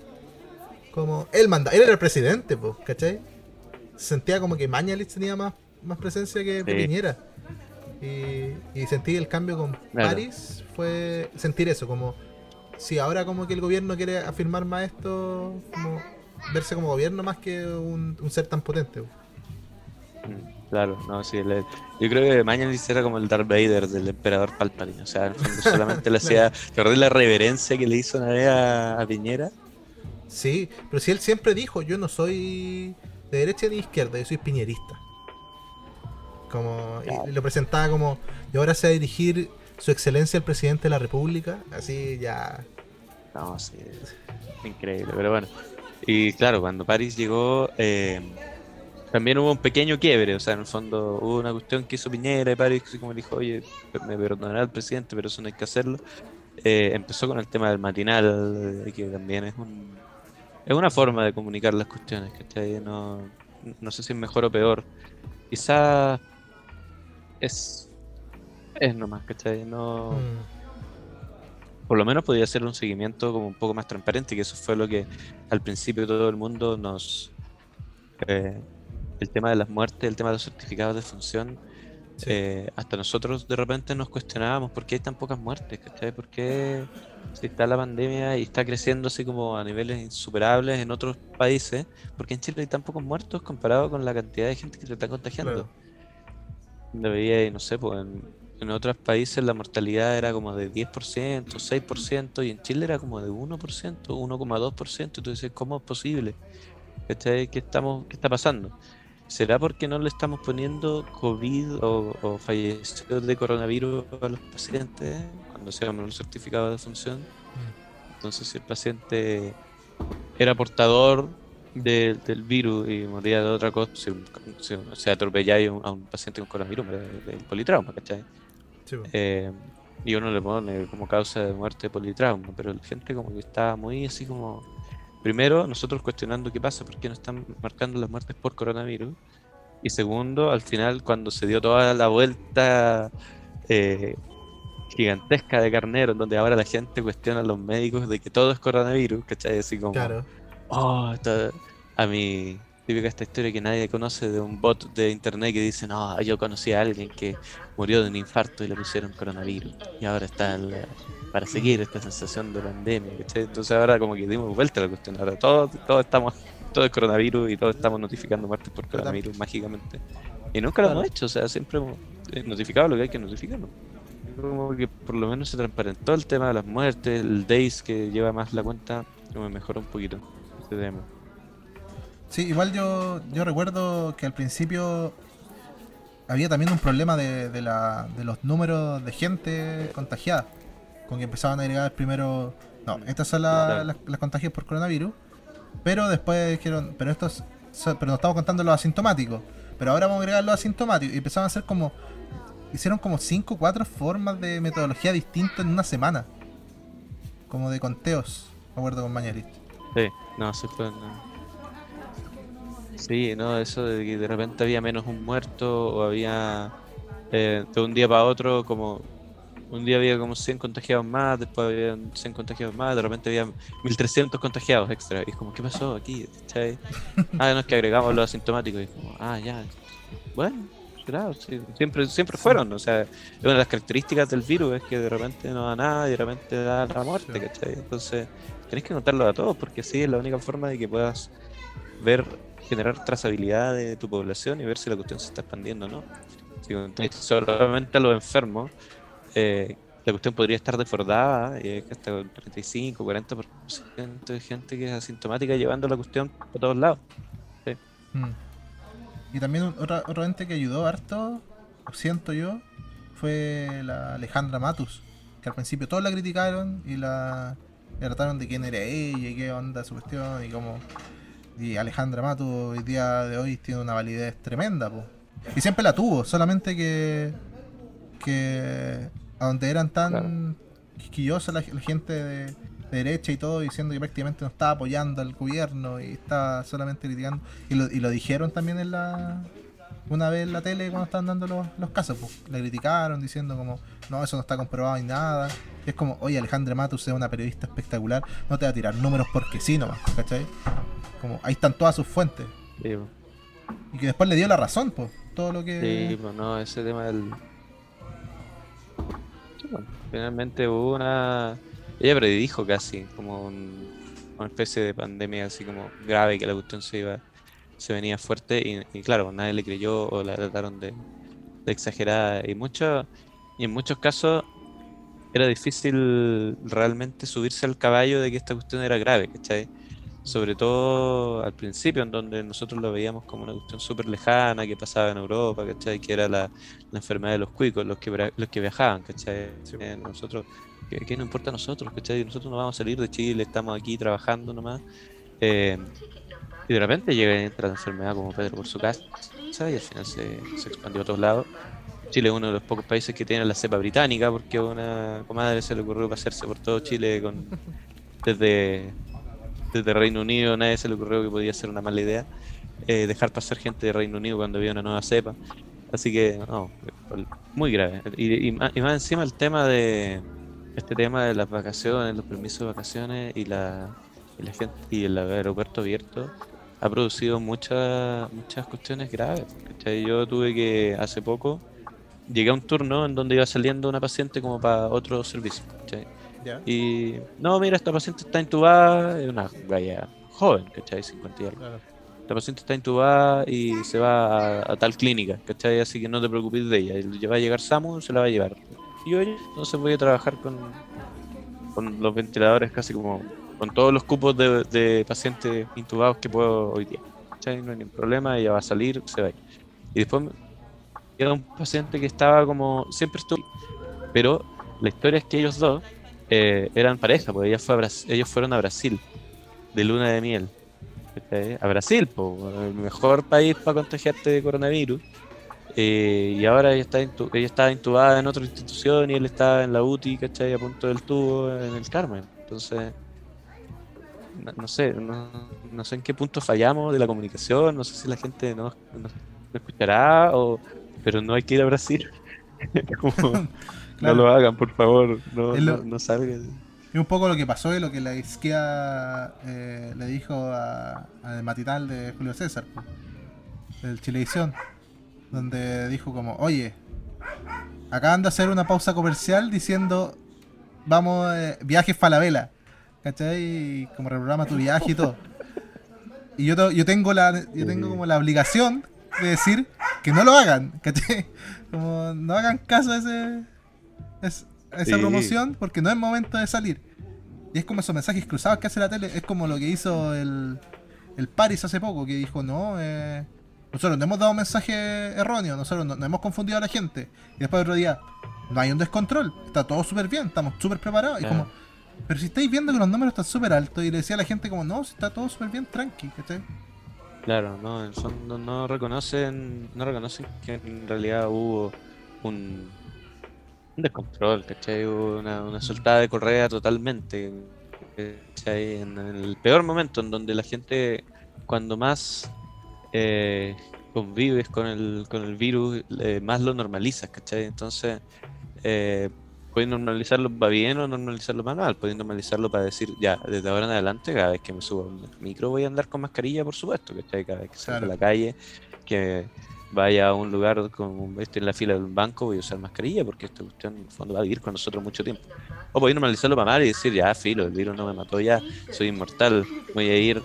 Como... Él manda, él era el presidente, pues, ¿cachai? Se sentía como que Mañalich tenía más, más presencia que, que Sí. Piñera. Y, y sentí el cambio con Claro. París fue sentir eso, como si ahora como que el gobierno quiere afirmar más esto, como verse como gobierno más que un, un ser tan potente. Claro, no, sí. le- yo creo que Mañalich era como el Darth Vader del emperador Palpatine. O sea, en el fondo <laughs> solamente le hacía. ¿Te acordás la reverencia que le hizo una vez a, a Piñera? Sí, pero si él siempre dijo, yo no soy de derecha ni izquierda, yo soy piñerista. Como, y lo presentaba como, y ahora se va a dirigir su excelencia el presidente de la república, así ya... No, sí. Increíble, pero bueno. Y claro, cuando París llegó, eh, también hubo un pequeño quiebre. O sea, en el fondo hubo una cuestión que hizo Piñera y París, así como dijo, oye, me perdonará el presidente, pero eso no hay que hacerlo. Eh, empezó con el tema del matinal, que también es un, es una forma de comunicar las cuestiones, ¿cachai? No, no sé si es mejor o peor. Quizás es, es nomás, ¿cachai? No, mm, por lo menos podría ser un seguimiento como un poco más transparente, que eso fue lo que al principio todo el mundo nos eh, el tema de las muertes, el tema de los certificados de función, Sí. eh, hasta nosotros de repente nos cuestionábamos por qué hay tan pocas muertes, ¿cachai? ¿Por qué si está la pandemia y está creciendo así como a niveles insuperables en otros países? ¿Por qué en Chile hay tan pocos muertos comparado con la cantidad de gente que se está contagiando? Claro. Debería, no sé, pues en, en otros países la mortalidad era como de 10%, 6%, y en Chile era como de 1%, 1,2%. Y tú dices, ¿cómo es posible? ¿Qué, estamos, ¿Qué está pasando? ¿Será porque no le estamos poniendo COVID o, o fallecidos de coronavirus a los pacientes cuando se llaman los certificados de función? Entonces, si el paciente era portador de- del virus y moría de otra cosa, si, si, si atropelláis a un, paciente con coronavirus, de- del politrauma, ¿cachai? Sí. Eh, y uno le pone como causa de muerte politrauma, pero la gente como que está muy así como... Primero, nosotros cuestionando qué pasa, por qué no están marcando las muertes por coronavirus. Y segundo, al final, cuando se dio toda la vuelta eh, gigantesca de carnero, donde ahora la gente cuestiona a los médicos de que todo es coronavirus, ¿cachai? Así como... Claro. Oh, a mí, típica esta historia que nadie conoce de un bot de internet que dice, no, yo conocí a alguien que murió de un infarto y le pusieron coronavirus. Y ahora está para seguir esta sensación de pandemia. Entonces ahora como que dimos vuelta a la cuestión. Ahora todos, todos estamos, todo es coronavirus y todos estamos notificando muertes por coronavirus mágicamente. Y nunca lo hemos hecho, o sea, siempre hemos notificado lo que hay que notificar. ¿no? Como que por lo menos se transparentó el tema de las muertes, el Days que lleva más la cuenta, como mejoró un poquito ese tema. Sí, igual yo, yo recuerdo que al principio había también un problema de, de, la, de los números de gente contagiada. Con que empezaban a agregar primero. No, estas son la- las, las contagios por coronavirus. Pero después dijeron, pero estos. Pero no estamos contando los asintomáticos. Pero ahora vamos a agregar los asintomáticos. Y empezaron a hacer como. Hicieron como 5 o 4 formas de metodología distintas en una semana. Como de conteos. Me acuerdo con Mañalich. Sí, no, sí fue. no. Sí, no, eso de que de repente había menos un muerto o había eh, de un día para otro como un día había como 100 contagiados más, después había 100 contagiados más, de repente había 1300 contagiados extra. Y es como, ¿qué pasó aquí? ¿Cachai? Ah, no, es que agregamos los asintomáticos. Y es como, ah, ya. Bueno, claro, sí, siempre, siempre fueron. O sea, una de las características del virus es que de repente no da nada y de repente da la muerte, ¿cachai? Entonces, tenés que notarlo a todos porque así es la única forma de que puedas ver, generar trazabilidad de tu población y ver si la cuestión se está expandiendo o no. Si contáis solamente a los enfermos, eh, la cuestión podría estar desbordada y es que hasta el 35, 40% de gente que es asintomática llevando la cuestión por todos lados. Mm. Y también otra, otro ente que ayudó harto, siento yo, fue la Alejandra Matus, que al principio todos la criticaron y la y trataron de quién era ella y qué onda su cuestión y cómo... Y Alejandra Matus hoy día de hoy tiene una validez tremenda, po. Y siempre la tuvo, solamente que... que a donde eran tan Claro. la, la gente de, de derecha y todo, diciendo que prácticamente no estaba apoyando al gobierno y estaba solamente criticando. Y lo, y lo dijeron también en la una vez en la tele cuando estaban dando los, los casos, pues. Le criticaron diciendo como, no, eso no está comprobado ni nada. Y es como, oye, Alejandra Matus es una periodista espectacular, no te va a tirar números porque sí nomás, ¿cachai? Como, ahí están todas sus fuentes. Sí. Y que después le dio la razón, pues. Todo lo que... Sí, pues no, ese tema del. Sí, bueno, finalmente hubo una. Ella predijo casi como un- una especie de pandemia así como grave que la cuestión se iba. se venía fuerte y, y claro, nadie le creyó o la trataron de, de exagerada. Y mucho, y en muchos casos era difícil realmente subirse al caballo de que esta cuestión era grave, ¿cachai? Sobre todo al principio, en donde nosotros lo veíamos como una cuestión súper lejana que pasaba en Europa, ¿cachai? Que era la, la enfermedad de los cuicos, los que, los que viajaban, ¿cachai? Sí. Eh, nosotros, ¿qué, qué nos importa a nosotros, ¿cachai? Nosotros no vamos a salir de Chile, estamos aquí trabajando nomás. Eh, y de repente llega y entra la enfermedad como Pedro por su casa y al final se, se expandió a todos lados. Chile es uno de los pocos países que tiene la cepa británica porque a una comadre se le ocurrió pasearse por todo Chile con desde, desde Reino Unido nadie se le ocurrió que podía ser una mala idea eh, dejar pasar gente de Reino Unido cuando había una nueva cepa. Así que, no, muy grave. Y, y más, y más encima el tema de este tema de las vacaciones, los permisos de vacaciones y la, y la gente y el aeropuerto abierto ha producido muchas muchas cuestiones graves. ¿cachai? Yo tuve que, hace poco, llegué a un turno en donde iba saliendo una paciente como para otro servicio. ¿cachai? Ya. Y, no, mira, esta paciente está intubada, es una galla joven, ¿cachai? 50 y algo. Claro. Esta paciente está intubada y se va a, a tal clínica, ¿cachai? Así que no te preocupes de ella. Y va a llegar Samu, se la va a llevar. Y yo entonces voy a trabajar con, con los ventiladores casi como con todos los cupos de, de pacientes intubados que puedo hoy día. ¿cachai? No hay ningún problema, ella va a salir, se va a ir. Y después llega un paciente que estaba como, siempre estuvo, pero la historia es que ellos dos eh, eran pareja, porque ella fue a ellos fueron a Brasil de luna de miel. ¿cachai? A Brasil, po, el mejor país para contagiarte de coronavirus. Eh, y ahora ella, está ella estaba intubada en otra institución y él estaba en la UTI, ¿cachai? A punto del tubo en el Carmen. Entonces, no, sé, no, no sé en qué punto fallamos de la comunicación, no sé si la gente no, no- no escuchará, o, pero no hay que ir a Brasil. <laughs> Como, Claro. No lo hagan, por favor, no, lo- no, no salgan. Es un poco lo que pasó y lo que la izquierda eh, le dijo a, al matinal de Julio César, del Chilevisión, donde dijo como, oye, acaban de hacer una pausa comercial diciendo, vamos, eh, viajes Falabella, ¿cachai? Y como reprograma tu viaje y todo. <laughs> Y yo, yo tengo la yo tengo como la obligación de decir que no lo hagan, ¿cachai? Como no hagan caso a ese a esa Sí. promoción porque no es momento de salir. Y es como esos mensajes cruzados que hace la tele, es como lo que hizo el, el Paris hace poco, que dijo, no, eh, nosotros no hemos dado mensaje erróneo, nosotros no, no hemos confundido a la gente. Y después otro día, no hay un descontrol, está todo súper bien, estamos súper preparados. Y como, pero si estáis viendo que los números están súper altos y le decía a la gente como, no, si está todo súper bien, tranqui, ¿cachai? Claro, no, en el fondo no reconocen, no reconocen que en realidad hubo un, un descontrol, ¿cachai? Hubo una, una soltada de correa totalmente, ¿cachai? En, en el peor momento en donde la gente, cuando más eh, convives con el, con el virus, eh, más lo normalizas, ¿cachai? Entonces, eh, puedes normalizarlo para bien o normalizarlo para mal. Puedes normalizarlo para decir, ya, desde ahora en adelante, cada vez que me subo a un micro voy a andar con mascarilla, por supuesto, ¿cachai? Cada vez que salga a Claro. la calle, que vaya a un lugar como esté en la fila de un banco, voy a usar mascarilla porque esta cuestión en el fondo va a vivir con nosotros mucho tiempo. O podéis normalizarlo para mal y decir, ya, filo, el virus no me mató ya, soy inmortal, voy a ir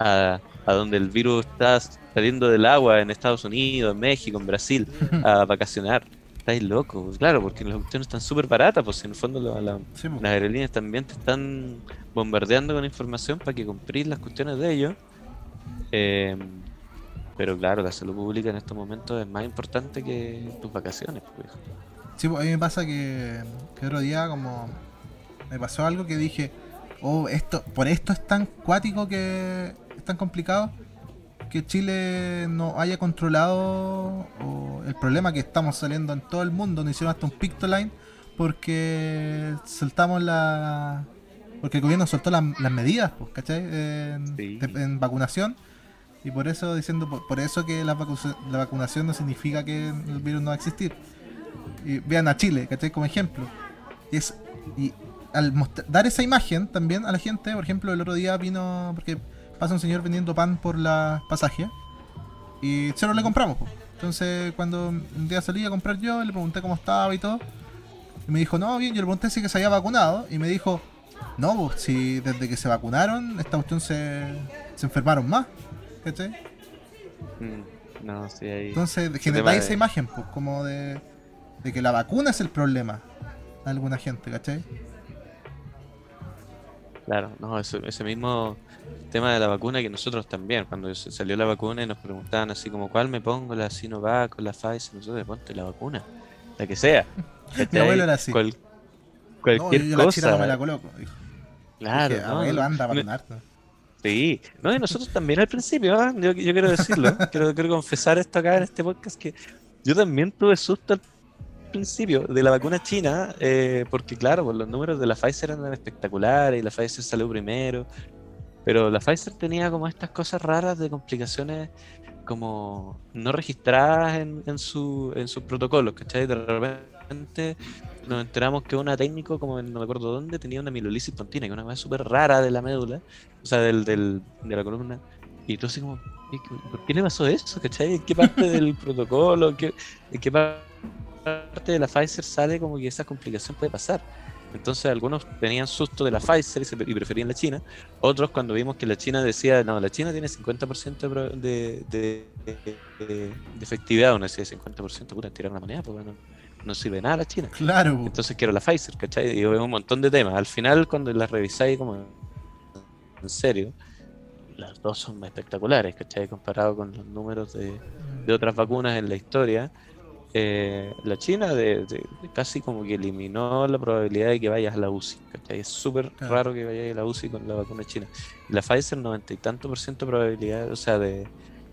a, a donde el virus está saliendo del agua en Estados Unidos, en México, en Brasil, a vacacionar. Estáis locos, pues, claro, porque las cuestiones están súper baratas, pues en el fondo la- la- Sí, po. las aerolíneas también te están bombardeando con información para que comprís las cuestiones de ellos. Eh, pero claro, la salud pública en estos momentos es más importante que tus vacaciones. Pues. Sí, pues, a mí me pasa que, que otro día como me pasó algo que dije, oh, esto, por esto es tan cuático que es tan complicado que Chile no haya controlado o el problema que estamos saliendo en todo el mundo, no hicieron hasta un Pictoline porque soltamos la porque el gobierno soltó las, las medidas, pues, ¿cachai? En, Sí. de- en vacunación. Y por eso diciendo, por, por eso que la, vacu- la vacunación no significa que el virus no va a existir. Y vean a Chile, ¿cachai? Como ejemplo. Y, es, y al dar esa imagen también a la gente, por ejemplo, el otro día vino, porque pasa un señor vendiendo pan por la pasaje, y se lo le compramos. po. Entonces, cuando un día salí a comprar yo, le pregunté cómo estaba y todo, y me dijo, no, bien, yo le pregunté si que se había vacunado, y me dijo, no, pues si desde que se vacunaron, esta cuestión se, se enfermaron más, ¿cachai? Mm, no, sí, ahí. Entonces generáis de- esa imagen, pues, como de, de que la vacuna es el problema a alguna gente, ¿cachai? Claro, no, eso- ese mismo tema de la vacuna que nosotros también, cuando salió la vacuna y nos preguntaban así como, ¿cuál me pongo? ¿La Sinovac o la Pfizer? Nosotros, ponte la vacuna, la que sea. <laughs> Mi abuelo era así. Cual- No, cualquier yo, la china no cosa. me la coloco. Claro, Dije, ¿no? abuelo, anda a. Sí, no, y nosotros también al principio, ¿ah? yo, yo quiero decirlo, <laughs> quiero, quiero confesar esto acá en este podcast, que yo también tuve susto al principio de la vacuna china, eh, porque claro, pues los números de la Pfizer eran espectaculares y la Pfizer salió primero, pero la Pfizer tenía como estas cosas raras de complicaciones como no registradas en, en su, en sus protocolos, ¿cachai? De repente nos enteramos que una técnico, como no me acuerdo dónde, tenía una milolisis pontina, que es una cosa súper rara de la médula, o sea, del, del, de la columna, Y tú así como, ¿y qué- ¿por qué le pasó eso? ¿Cachai? ¿En qué parte del <laughs> protocolo? ¿En qué, en qué parte de la Pfizer sale como que esa complicación puede pasar? Entonces algunos tenían susto de la Pfizer y, se- y preferían la China. Otros cuando vimos que la China decía, no, la China tiene 50% de, de, de, de- de efectividad, uno decía 50%, pura tirar una moneda, porque no, no sirve nada la China. Claro. Entonces quiero la Pfizer, ¿cachai? Y es un montón de temas. Al final, cuando las revisáis como en serio, las dos son espectaculares, ¿cachai? Comparado con los números de, de otras vacunas en la historia. Eh, la China de, de- de casi como que eliminó la probabilidad de que vayas a la UCI, ¿cachai? Es súper Claro. raro que vayas a la UCI con la vacuna china. Y la Pfizer, 90 y tanto por ciento de probabilidad, o sea, de,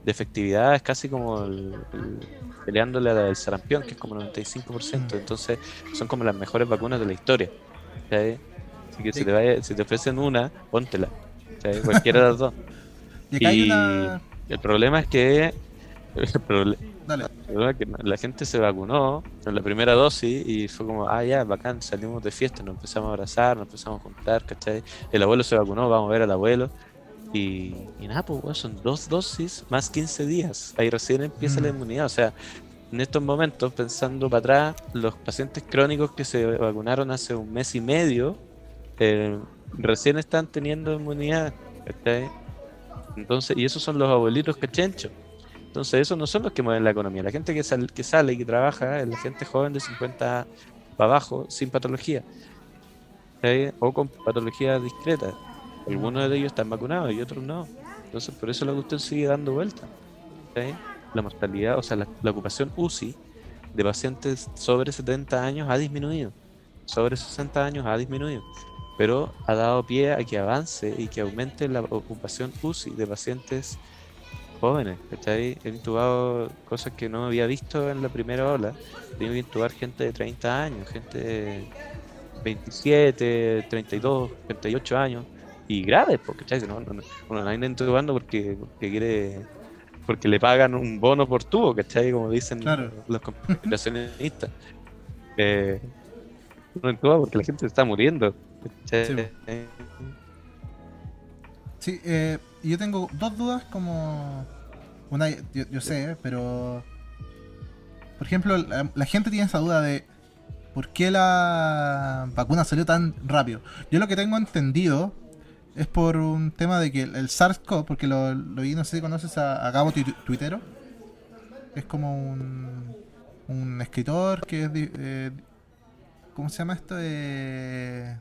de efectividad, es casi como el- el- peleándole a la del sarampión, que es como 95%. Mm. Entonces, son como las mejores vacunas de la historia. ¿cachai? Así que si Sí. te, vaya- si te ofrecen una, póntela. ¿cachai? Cualquiera de las dos. <laughs> Y Y una. el problema es que. <laughs> El proble- Dale. que la gente se vacunó en la primera dosis y fue como, ah, ya, bacán, salimos de fiesta, nos empezamos a abrazar, nos empezamos a juntar, ¿cachai? El abuelo se vacunó, vamos a ver al abuelo. Y, y nada, pues, son dos dosis más 15 días. Ahí recién empieza la Mm. inmunidad. O sea, en estos momentos, pensando para atrás, los pacientes crónicos que se vacunaron hace un mes y medio, eh, recién están teniendo inmunidad, ¿cachai? Entonces, y esos son los abuelitos cachenchos. Entonces, esos no son los que mueven la economía. La gente que, sal- que sale y que trabaja es la gente joven de 50 para abajo, sin patología. O con patologías discretas. Algunos de ellos están vacunados y otros no. Entonces, por eso la cuestión sigue dando vuelta. La mortalidad, o sea, la ocupación UCI de pacientes sobre 70 años ha disminuido. Sobre 60 años ha disminuido. Pero ha dado pie a que avance y que aumente la ocupación UCI de pacientes jóvenes. ¿cachai? He intubado cosas que no había visto en la primera ola. Tengo que intubar gente de 30 años, gente de 27, 32, 38 años. Y graves, porque ¿cachai? No, no, no, uno no anda intubando porque, porque quiere porque le pagan un bono por tubo, ¿cachai? Como dicen Claro. los conspiracionistas. <laughs> Eh, uno intuba porque la gente se está muriendo. ¿cachai? Sí, Sí, eh, yo tengo dos dudas como... Una, yo, yo sé, pero... Por ejemplo, la, gente tiene esa duda de por qué la vacuna salió tan rápido. Yo lo que tengo entendido es por un tema de que el, SARS-CoV, porque lo, lo vi, no sé si conoces a, a Gabo Tuitero. Es como un, un escritor que es... eh, ¿Cómo se llama esto? Eh,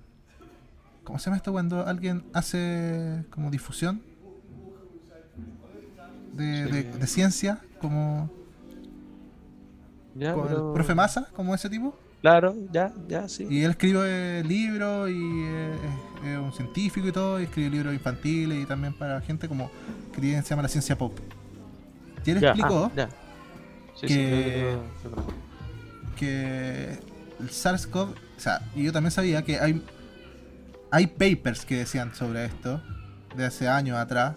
¿Cómo se llama esto cuando alguien hace como difusión? De, Sí. de- de ciencia, como, Ya, como pero- el profe Massa, como ese tipo. Claro, ya, ya, sí. Y él escribe libros y eh, es, es un científico y todo, y escribe libros infantiles y también para gente como que se llama la ciencia pop. Y él Ya, explicó ah, ya. Sí, que- sí, que- que el SARS-CoV, o sea, y yo también sabía que hay hay papers que decían sobre esto de hace años atrás,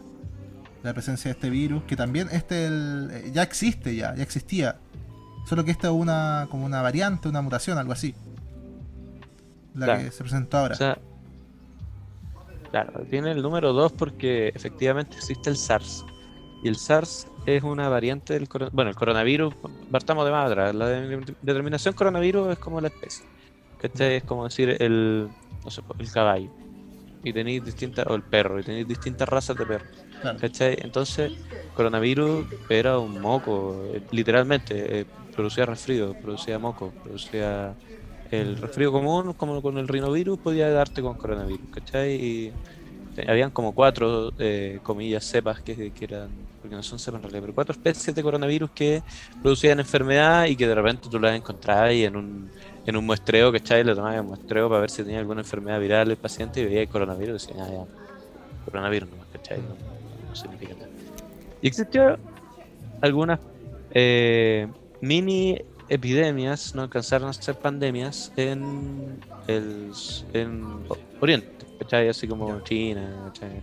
la presencia de este virus, que también este el- eh, ya existe ya, ya existía. Solo que esta es una como una variante, una mutación, algo así. La Claro. que se presentó ahora. O sea, claro, tiene el número 2 porque efectivamente existe el SARS. Y el SARS es una variante del coronavirus. Bueno, el coronavirus, partamos de atrás. La de- determinación coronavirus es como la especie. Que este es como decir el, no sé, el caballo. Y tenéis distintas, o el perro, y tenéis distintas razas de perros. Claro. ¿Cachai? Entonces, coronavirus era un moco, eh, literalmente. eh, producía resfrío, producía moco, producía el resfrío común, como con el rinovirus, podía darte con coronavirus, ¿cachai? Y habían como cuatro, eh, comillas, cepas que, que eran, porque no son cepas en realidad, pero cuatro especies de coronavirus que producían enfermedad y que de repente tú las encontrabas en un, en un muestreo, ¿cachai? Le tomabas un muestreo para ver si tenía alguna enfermedad viral el paciente y veía el coronavirus y decían, ah, ya, coronavirus nomás, ¿cachai? No, no significa nada. Y existió algunas eh, mini epidemias, no alcanzaron a ser pandemias en el en Oriente, ¿cachai? Así como China, ¿cachai?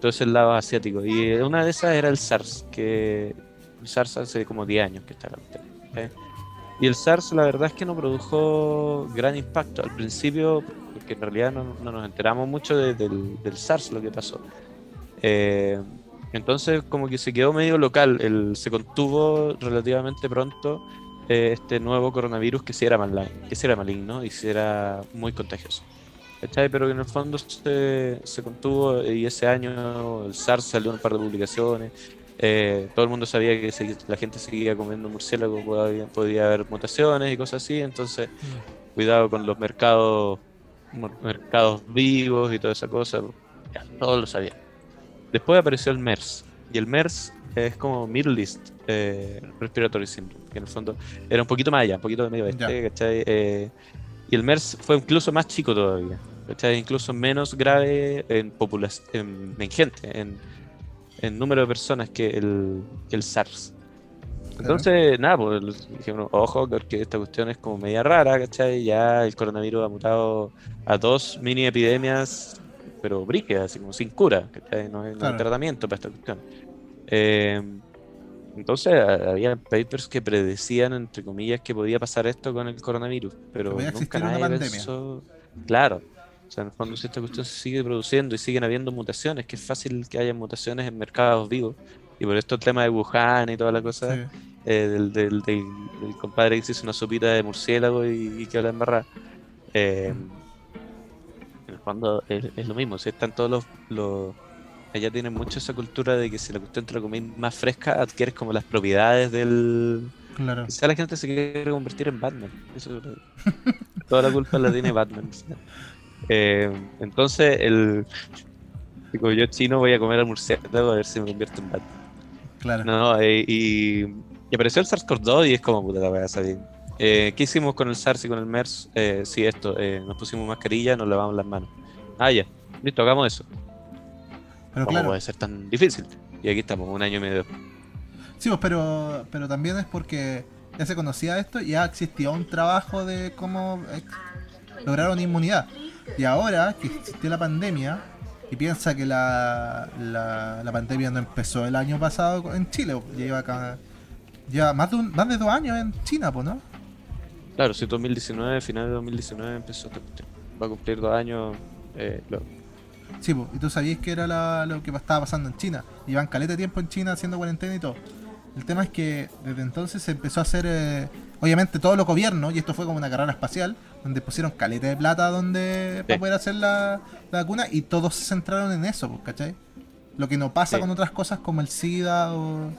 Todo ese lado asiático. Y una de esas era el SARS, que el SARS hace como 10 años que está ¿cachai? Y el SARS la verdad es que no produjo gran impacto al principio, porque en realidad no, no nos enteramos mucho de- del, del SARS, lo que pasó. Eh, entonces como que se quedó medio local, el, se contuvo relativamente pronto eh, este nuevo coronavirus que sí era, maligno, que sí era maligno y sí era muy contagioso. ¿Cachai? Pero que en el fondo se, se contuvo y ese año el SARS salió en un par de publicaciones. eh, todo el mundo sabía que se- la gente seguía comiendo murciélago, podía, podía haber mutaciones y cosas así. Entonces, cuidado con los mercados mer- mercados vivos y toda esa cosa. Ya, todos lo sabían. Después apareció el MERS. Y el MERS es como Middle East eh, Respiratory Syndrome, que en el fondo era un poquito más allá, un poquito de medio oeste, ¿cachai? Eh, y el MERS fue incluso más chico todavía, ¿cachai? Incluso menos grave en, en, en gente, en, en número de personas que el, que el SARS. Entonces, nada, pues dijeron, ojo, porque esta cuestión es como media rara, ¿cachai? Ya el coronavirus ha mutado a dos mini epidemias, pero brígidas, así como sin cura, ¿cachai? No hay, no hay Claro. tratamiento para esta cuestión. Eh, entonces, había papers que predecían, entre comillas, que podía pasar esto con el coronavirus, pero nunca nadie pensó... Claro. O sea, en el fondo, si esta cuestión se sigue produciendo y siguen habiendo mutaciones, que es fácil que haya mutaciones en mercados vivos, y por esto el tema de Wuhan y toda la cosa, Sí. eh, del, del, del- del compadre que se hizo una sopita de murciélago y, y que habla en barra. Eh, en el fondo es, es lo mismo, si están todos los, los- Allá tienen mucho esa cultura de que si la cuestión te la comís más fresca, adquieres como las propiedades del. Claro. Quizá la gente se quiere convertir en Batman. Eso, <laughs> toda la culpa la tiene Batman. Eh, entonces, el. Digo, yo chino voy a comer al murciélago a ver si me convierto en Batman. Claro. No, eh, y, y apareció el SARS-CoV-2 y es como puta la está bien. Eh, ¿Qué hicimos con el SARS y con el MERS? Eh, sí, esto, eh, nos pusimos mascarilla, nos lavamos las manos. Ah, ya, listo, hagamos eso. Pero ¿Cómo claro. puede ser tan difícil? Y aquí estamos, un año y medio. Sí, pues, pero, pero también es porque ya se conocía esto y ya existía un trabajo de cómo lograr una inmunidad. Y ahora que existió la pandemia, y piensa que la, la, la pandemia no empezó el año pasado en Chile, pues, lleva acá. Lleva más de, un- más de dos años en China, pues, ¿no? Claro, si 2019, final de 2019 empezó esta cuestión. Va a cumplir dos años. Eh, lo- Sí, pues, y tú sabías que era la- lo que estaba pasando en China. Iban caleta de tiempo en China haciendo cuarentena y todo. El tema es que desde entonces se empezó a hacer, eh, obviamente, todos los gobiernos, y esto fue como una carrera espacial, donde pusieron caleta de plata donde para poder hacer la, la vacuna, y todos se centraron en eso, pues, ¿cachai? Lo que no pasa Sí. con otras cosas como el SIDA o.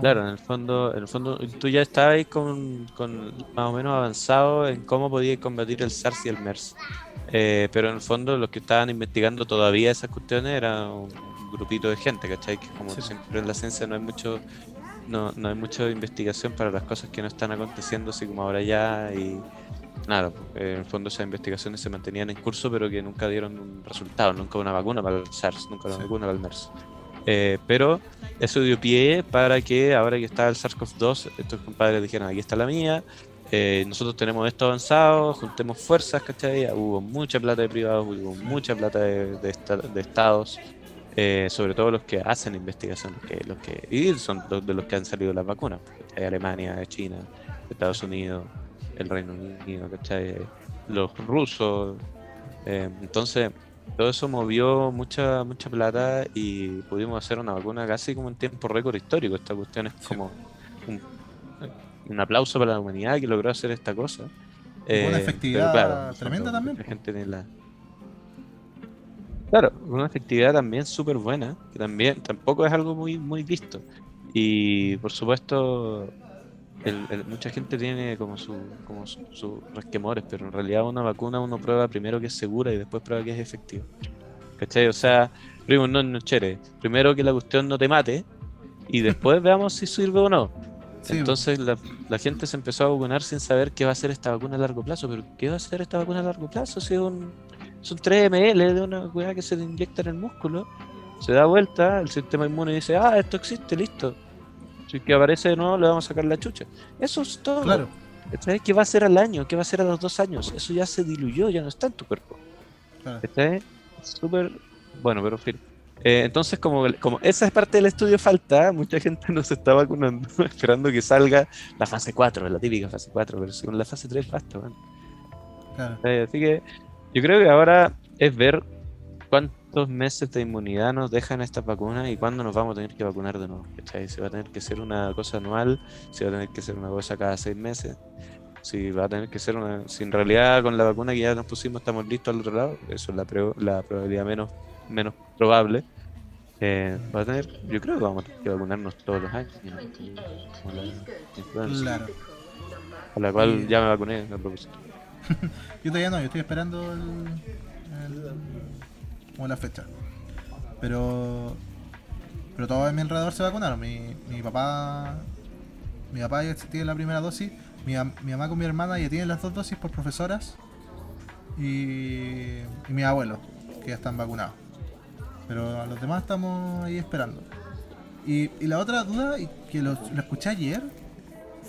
Claro, en el fondo, en el fondo tú ya estabas ahí con, con más o menos avanzado en cómo podías combatir el SARS y el MERS. Eh, pero en el fondo los que estaban investigando todavía esas cuestiones era un grupito de gente, ¿cachai? Que como Sí. siempre en la ciencia no hay mucho no, no hay mucha investigación para las cosas que no están aconteciendo así como ahora ya y nada, pues, en el fondo esas investigaciones se mantenían en curso pero que nunca dieron un resultado, nunca una vacuna para el SARS, nunca una Sí. vacuna para el MERS. Eh, pero eso dio pie para que ahora que está el SARS-CoV-2, estos compadres dijeron, aquí está la mía, eh, nosotros tenemos esto avanzado, juntemos fuerzas, ¿cachai? Hubo mucha plata de privados, hubo mucha plata de, de esta- de estados, eh, sobre todo los que hacen investigación, los que, los que, y son los de los que han salido las vacunas, ¿cachai? Alemania, China, Estados Unidos, el Reino Unido, ¿cachai? los rusos. eh, entonces, todo eso movió mucha mucha plata y pudimos hacer una vacuna casi como en tiempo récord histórico. Esta cuestión es como un, un aplauso para la humanidad que logró hacer esta cosa. Una Eh, efectividad claro, tremenda también, po. gente ni la- Claro, una efectividad también súper buena, que también tampoco es algo muy, muy visto. Y por supuesto, el- el- mucha gente tiene como su, como su- sus resquemores, pero en realidad una vacuna uno prueba primero que es segura y después prueba que es efectiva. ¿Cachai? O sea, primo, no, no, chere. Primero que la cuestión no te mate y después <laughs> veamos si sirve o no. Sí. Entonces la, la gente se empezó a vacunar sin saber qué va a hacer esta vacuna a largo plazo. Pero ¿qué va a hacer esta vacuna a largo plazo? Si es un, son 3 ml de una weá que se te inyecta en el músculo, se da vuelta, el sistema inmune dice, ah, esto existe, listo. Si que aparece de nuevo, le vamos a sacar la chucha. Eso es todo. Claro, ¿Cachai? ¿Qué va a hacer al año? ¿Qué va a hacer a los dos años? Eso ya se diluyó, ya no está en tu cuerpo. claro. ¿Cachai? Súper bueno, pero fin. Eh, entonces, como, como esa es parte del estudio falta, mucha gente no se está vacunando, <laughs> esperando que salga la fase 4, la típica fase 4, pero según la fase 3 basta, man. claro. Eh, así que yo creo que ahora es ver cuán- cuántos meses de inmunidad nos dejan estas vacunas y cuándo nos vamos a tener que vacunar de nuevo. ¿cachai? Si va a tener que ser una cosa anual, si va a tener que ser una cosa cada seis meses, si va a tener que ser una. Si en realidad con la vacuna que ya nos pusimos estamos listos al otro lado, eso es la, pre- la probabilidad menos, menos probable. eh, va a tener, yo creo que vamos a tener que vacunarnos todos los años. ¿no? La Claro. a la cual Y- ya me vacuné a propósito. <laughs> Yo todavía no, yo estoy esperando el, el- como la fecha. Pero pero todos en mi alrededor se vacunaron. Mi, mi papá mi papá ya tiene la primera dosis. Mi, mi mamá con mi hermana ya tienen las dos dosis por profesoras. Y, y mi abuelo, que ya están vacunados. Pero a los demás estamos ahí esperando. Y, y la otra duda, que lo, lo escuché ayer,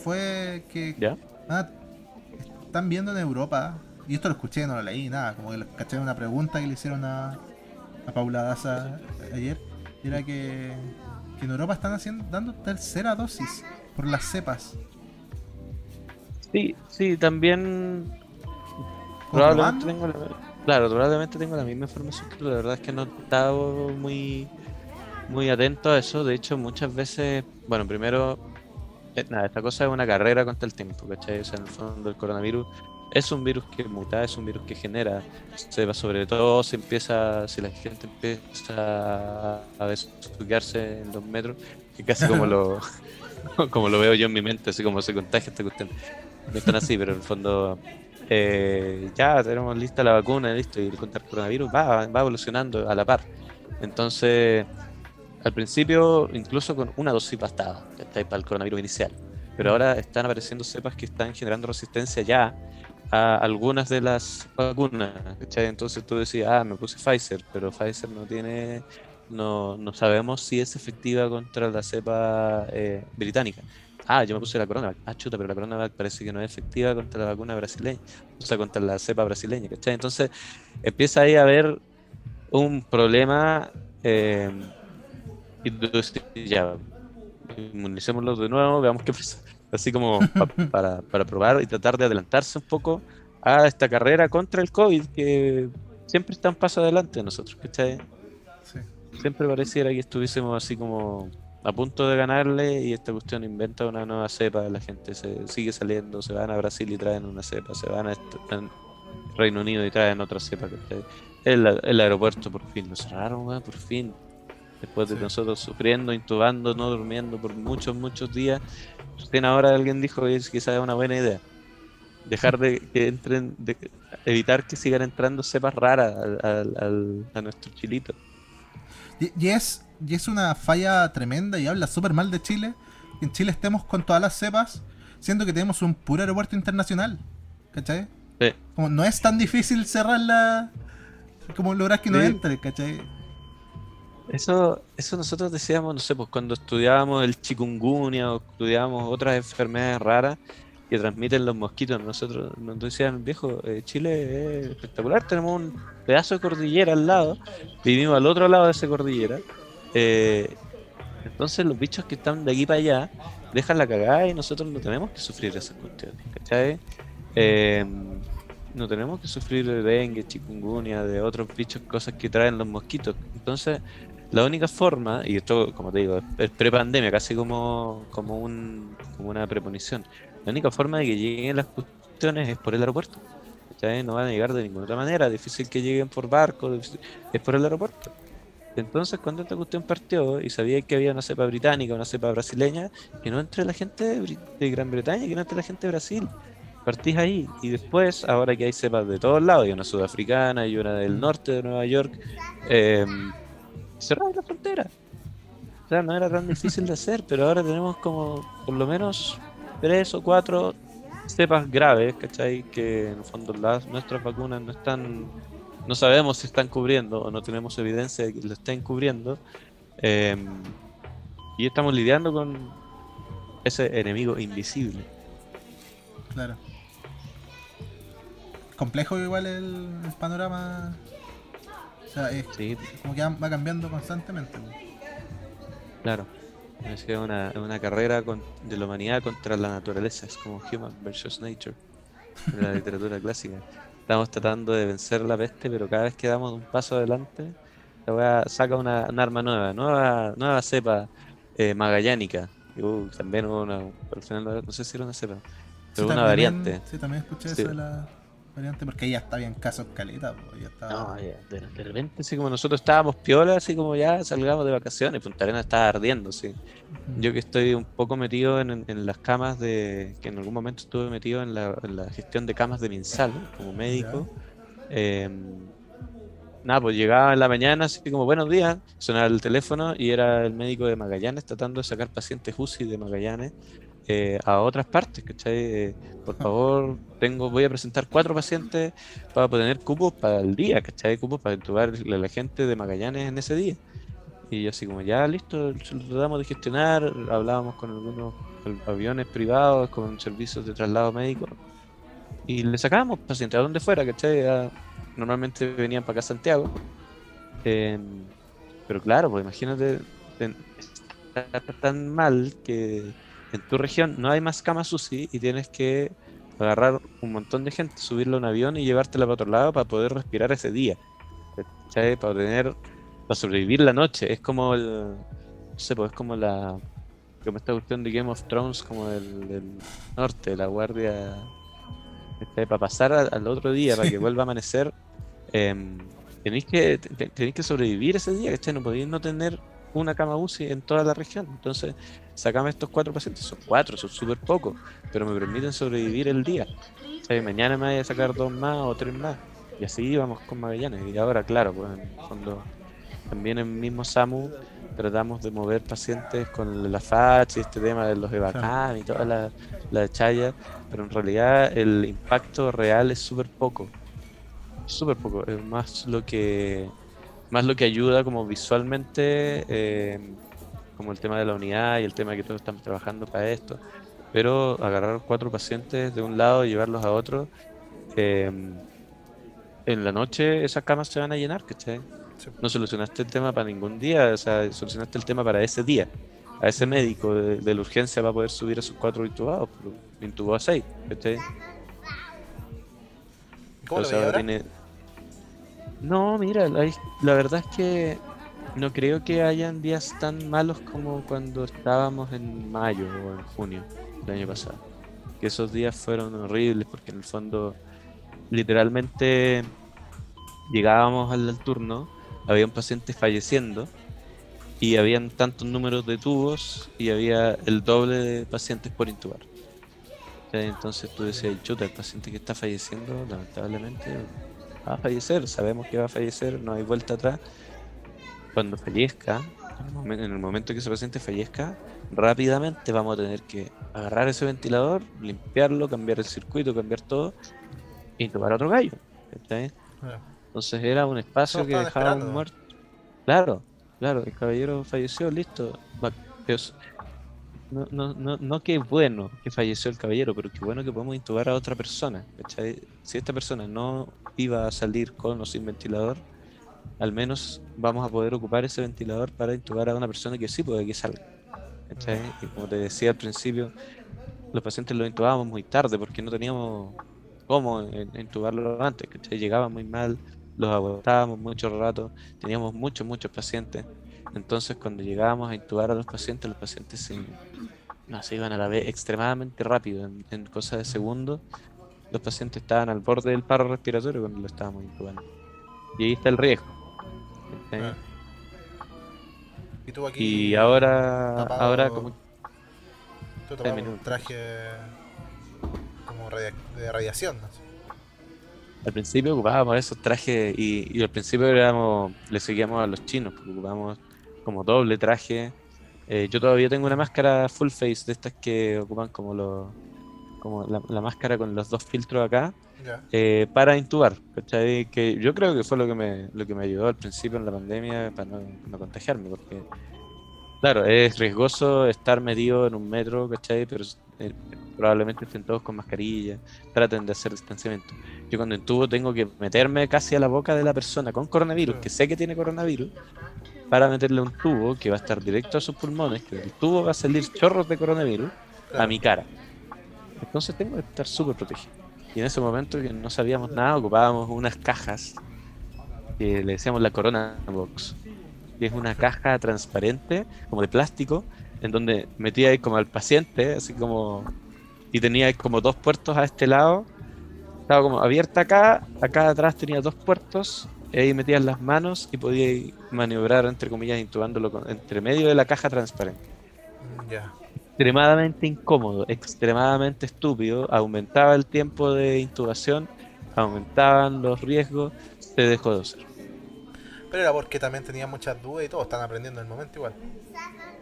fue que ¿Ya? Ah, están viendo en Europa, y esto lo escuché, no lo leí, nada, como que le caché una pregunta que le hicieron a, a Paula Daza ayer, era que, que en Europa están haciendo, dando tercera dosis por las cepas. Sí, sí, también Probablemente tengo la, claro, probablemente tengo la misma información, pero la verdad es que no he estado muy, muy atento a eso. De hecho, muchas veces, bueno, primero, eh, nada, esta cosa es una carrera contra el tiempo, ¿cachai? O sea, en el fondo el coronavirus es un virus que muta, es un virus que genera, se va sobre todo, se empieza, si la gente empieza a besuquearse en los metros, que casi como lo, <laughs> como lo veo yo en mi mente, así como se contagia esta cuestión. No están así, pero en el fondo eh, ya tenemos lista la vacuna, listo, y contra el coronavirus va, va evolucionando a la par. Entonces, al principio, incluso con una dosis bastaba para el coronavirus inicial. Pero ahora están apareciendo cepas que están generando resistencia ya a algunas de las vacunas. ¿cachai? Entonces tú decías, ah, me puse Pfizer, pero Pfizer no tiene, no, no sabemos si es efectiva contra la cepa eh, británica. Ah, yo me puse la CoronaVac. Ah, chuta, pero la CoronaVac parece que no es efectiva contra la vacuna brasileña, o sea, contra la cepa brasileña, ¿cachai? Entonces empieza ahí a haber un problema eh, y inmunicémoslo de nuevo, veamos qué pasa. Así como <laughs> pa- para, para probar y tratar de adelantarse un poco a esta carrera contra el COVID, que siempre está un paso adelante de nosotros, ¿cachai? Sí. Siempre pareciera que estuviésemos así como a punto de ganarle y esta cuestión inventa una nueva cepa, la gente se sigue saliendo, se van a Brasil y traen una cepa, se van a Reino Unido y traen otra cepa. El, el aeropuerto por fin lo cerraron, por fin. Después de Sí. nosotros sufriendo, intubando, no durmiendo por muchos, muchos días. Recién ahora alguien dijo que es quizás una buena idea. Dejar de que entren, de, evitar que sigan entrando cepas raras al- al- al- a nuestro chilito. Y, es, y es una falla tremenda y habla súper mal de Chile. Que en Chile estemos con todas las cepas, siendo que tenemos un puro aeropuerto internacional. ¿Cachai? Sí. Como no es tan difícil cerrarla como lograr que no Sí. entre, ¿cachai? Eso, eso nosotros decíamos, no sé, pues cuando estudiábamos el chikungunya o estudiábamos otras enfermedades raras que transmiten los mosquitos, nosotros nos decían, viejo, eh, Chile es espectacular, tenemos un pedazo de cordillera al lado, vivimos al otro lado de esa cordillera, eh, entonces los bichos que están de aquí para allá dejan la cagada y nosotros no tenemos que sufrir esas cuestiones, ¿cachai? Eh, no tenemos que sufrir de dengue, chikungunya, de otros bichos, cosas que traen los mosquitos. Entonces, la única forma, y esto, como te digo, es- pre-pandemia, casi como, como, un, como una preponición. La única forma de que lleguen las cuestiones es por el aeropuerto. ¿cachai? No van a llegar de ninguna otra manera. Difícil que lleguen por barco, es por el aeropuerto. Entonces, cuando esta cuestión partió y sabía que había una cepa británica, una cepa brasileña, que no entre la gente de, de Gran Bretaña, que no entre la gente de Brasil. Partís ahí. Y después, ahora que hay cepas de todos lados, hay una sudafricana y una del norte de Nueva York, eh, cerraron la frontera. O sea, no era tan difícil de hacer, pero ahora tenemos como por lo menos tres o cuatro cepas graves, ¿cachai? Que en el fondo las, nuestras vacunas no están, no sabemos si están cubriendo o no tenemos evidencia de que lo estén cubriendo. eh, y estamos lidiando con ese enemigo invisible. Claro. Complejo igual el panorama. O sea, es Sí, como que va cambiando constantemente. claro. Es que es una, una carrera con- de la humanidad contra la naturaleza, es como Human versus Nature, en la literatura <laughs> clásica. Estamos tratando de vencer la peste, pero cada vez que damos un paso adelante, La weá saca una, un arma nueva, nueva, nueva cepa eh, magallánica. Y, uh, también hubo una, al final no sé si era una cepa, pero Sí, una también- variante. Sí, también escuché Sí. eso de la variante, porque ya está bien caso caleta, po, ya. No, ya, de, de repente, así como nosotros estábamos piola, así como ya salgamos de vacaciones, Punta Arenas estaba ardiendo, sí. Yo que estoy un poco metido en, en- en las camas de. que en algún momento estuve metido en la, en la gestión de camas de Minsal como médico. eh, nada, pues llegaba en la mañana, así como buenos días, sonaba el teléfono y era el médico de Magallanes tratando de sacar pacientes UCI de Magallanes eh, a otras partes, ¿cachai? Eh, por favor, tengo, voy a presentar cuatro pacientes para tener cupos para el día, ¿cachai? Cupos para intubar a la gente de Magallanes en ese día. Y yo así como, ya listo, lo tratamos de gestionar, hablábamos con algunos aviones privados, con servicios de traslado médico, y le sacábamos pacientes a donde fuera, ¿cachai? A- normalmente venían para acá a Santiago. Em, pero claro, pues imagínate, está tan mal que en tu región no hay más camas UCI y tienes que agarrar un montón de gente, subirlo a un avión y llevártela para otro lado para poder respirar ese día. Para tener, para sobrevivir la noche. Es como el, no sé, pues es como la, como esta cuestión de Game of Thrones, como del, del norte, la guardia, para pasar al, al otro día, para que vuelva a amanecer. em, tenéis que, te- tenéis que sobrevivir ese día, ¿cachai? No podéis no tener una cama UCI en toda la región. Entonces, sacame estos cuatro pacientes, son cuatro, son súper pocos, pero me permiten sobrevivir el día. ¿cachai? Mañana me voy a sacar dos más o tres más. Y así íbamos con Magallanes. Y ahora, claro, pues en el fondo, también en el mismo SAMU tratamos de mover pacientes con la FACH y este tema de los EVACAM y toda la, la chaya, pero en realidad el impacto real es súper poco. Súper poco. Es más lo que más lo que ayuda como visualmente, eh, como el tema de la unidad y el tema de que todos estamos trabajando para esto. Pero agarrar cuatro pacientes de un lado y llevarlos a otro, eh, en la noche esas camas se van a llenar, ¿cachai? Sí. No solucionaste el tema para ningún día, o sea, solucionaste el tema para ese día. A ese médico de, de la urgencia va a poder subir a sus cuatro intubados, pero intubó a seis, ¿cachai? ¿Cómo lo Entonces veis ahora ahora? tiene- No, mira, la, verdad es que no creo que hayan días tan malos como cuando estábamos en mayo o en junio del año pasado. Que esos días fueron horribles porque en el fondo literalmente llegábamos al, turno, había un paciente falleciendo y habían tantos números de tubos y había el doble de pacientes por intubar. Entonces tú decías, chuta, el paciente que está falleciendo, lamentablemente va a fallecer, sabemos que va a fallecer, no hay vuelta atrás. Cuando fallezca, en el momen- en el momento que ese paciente fallezca, rápidamente vamos a tener que agarrar ese ventilador, limpiarlo, cambiar el circuito, cambiar todo y a otro gallo. Entonces era un espacio que dejaba esperando. un muerto. Claro, claro, el caballero falleció, listo. No, no, no, no que bueno que falleció el caballero, pero que bueno que podemos intubar a otra persona. Si esta persona no iba a salir con o sin ventilador, al menos vamos a poder ocupar ese ventilador para intubar a una persona que sí puede que salga. ¿cachai? Y como te decía al principio, los pacientes los intubábamos muy tarde porque no teníamos cómo en- intubarlo antes, ¿cachai? Llegaban muy mal, los agotábamos mucho rato, teníamos muchos, muchos pacientes. Entonces, cuando llegábamos a intubar a los pacientes, los pacientes se, no, se iban a la vez extremadamente rápido, en, en cosas de segundos. Los pacientes estaban al borde del paro respiratorio cuando lo estábamos intubando. Y ahí está el riesgo. Ah. Y tú aquí. Y ahora, tapado- ahora como Tú un traje como radia- de radiación, ¿no? Al principio ocupábamos esos trajes y, y al principio éramos, le seguíamos a los chinos, porque ocupábamos como doble traje. Eh, yo todavía tengo una máscara full face de estas que ocupan como los como la, la máscara con los dos filtros acá eh, para intubar, ¿cachai? Que yo creo que fue lo que me, lo que me ayudó al principio en la pandemia para no, no contagiarme, porque claro, es riesgoso estar metido en un metro, ¿cachai? Pero eh, probablemente estén todos con mascarilla, traten de hacer distanciamiento. Yo cuando intubo tengo que meterme casi a la boca de la persona con coronavirus, que sé que tiene coronavirus, para meterle un tubo que va a estar directo a sus pulmones, que del tubo va a salir chorros de coronavirus a mi cara. Entonces tengo que estar súper protegido. Y en ese momento que no sabíamos nada, ocupábamos unas cajas que le decíamos la Corona Box. Que es una caja transparente, como de plástico, en donde metía ahí como al paciente, así como. Y tenía como dos puertos a este lado. Estaba como abierta acá, acá atrás tenía dos puertos, y ahí metías las manos y podías maniobrar, entre comillas, intubándolo con- entre medio de la caja transparente. Ya. Extremadamente incómodo, extremadamente estúpido, aumentaba el tiempo de intubación, aumentaban los riesgos, se dejó de usar. Pero era porque también tenía muchas dudas y todos están aprendiendo en el momento igual.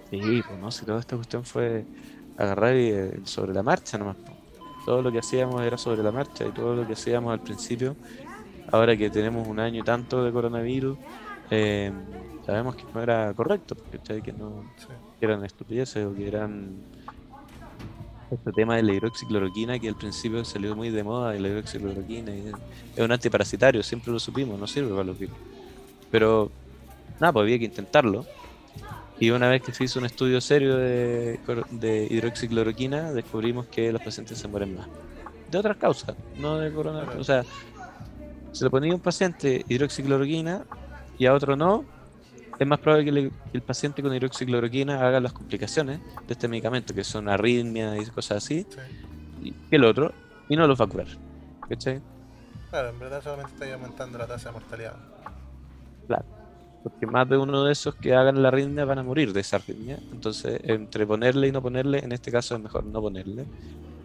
Sí, pues no, si toda esta cuestión fue agarrar y, eh, sobre la marcha nomás. Todo lo que hacíamos era sobre la marcha y todo lo que hacíamos al principio, ahora que tenemos un año y tanto de coronavirus, eh, sabemos que no era correcto, ¿cachai? que no Sí. Que eran estupideces o que eran este tema de la hidroxicloroquina que al principio salió muy de moda la hidroxicloroquina y es un antiparasitario, siempre lo supimos, no sirve para los virus. Pero nada, pues había que intentarlo. Y una vez que se hizo un estudio serio de, de hidroxicloroquina, descubrimos que los pacientes se mueren más. De otras causas, no de coronavirus. O sea, se le ponía un paciente hidroxicloroquina y a otro no, es más probable que, le- que el paciente con hidroxicloroquina haga las complicaciones de este medicamento, que son arritmias y cosas así, Sí. que el otro, y no los va a curar. ¿Cachai? Claro, en verdad solamente está aumentando la tasa de mortalidad. Claro. Porque más de uno de esos que hagan la arritmia van a morir de esa arritmia. Entonces, entre ponerle y no ponerle, en este caso es mejor no ponerle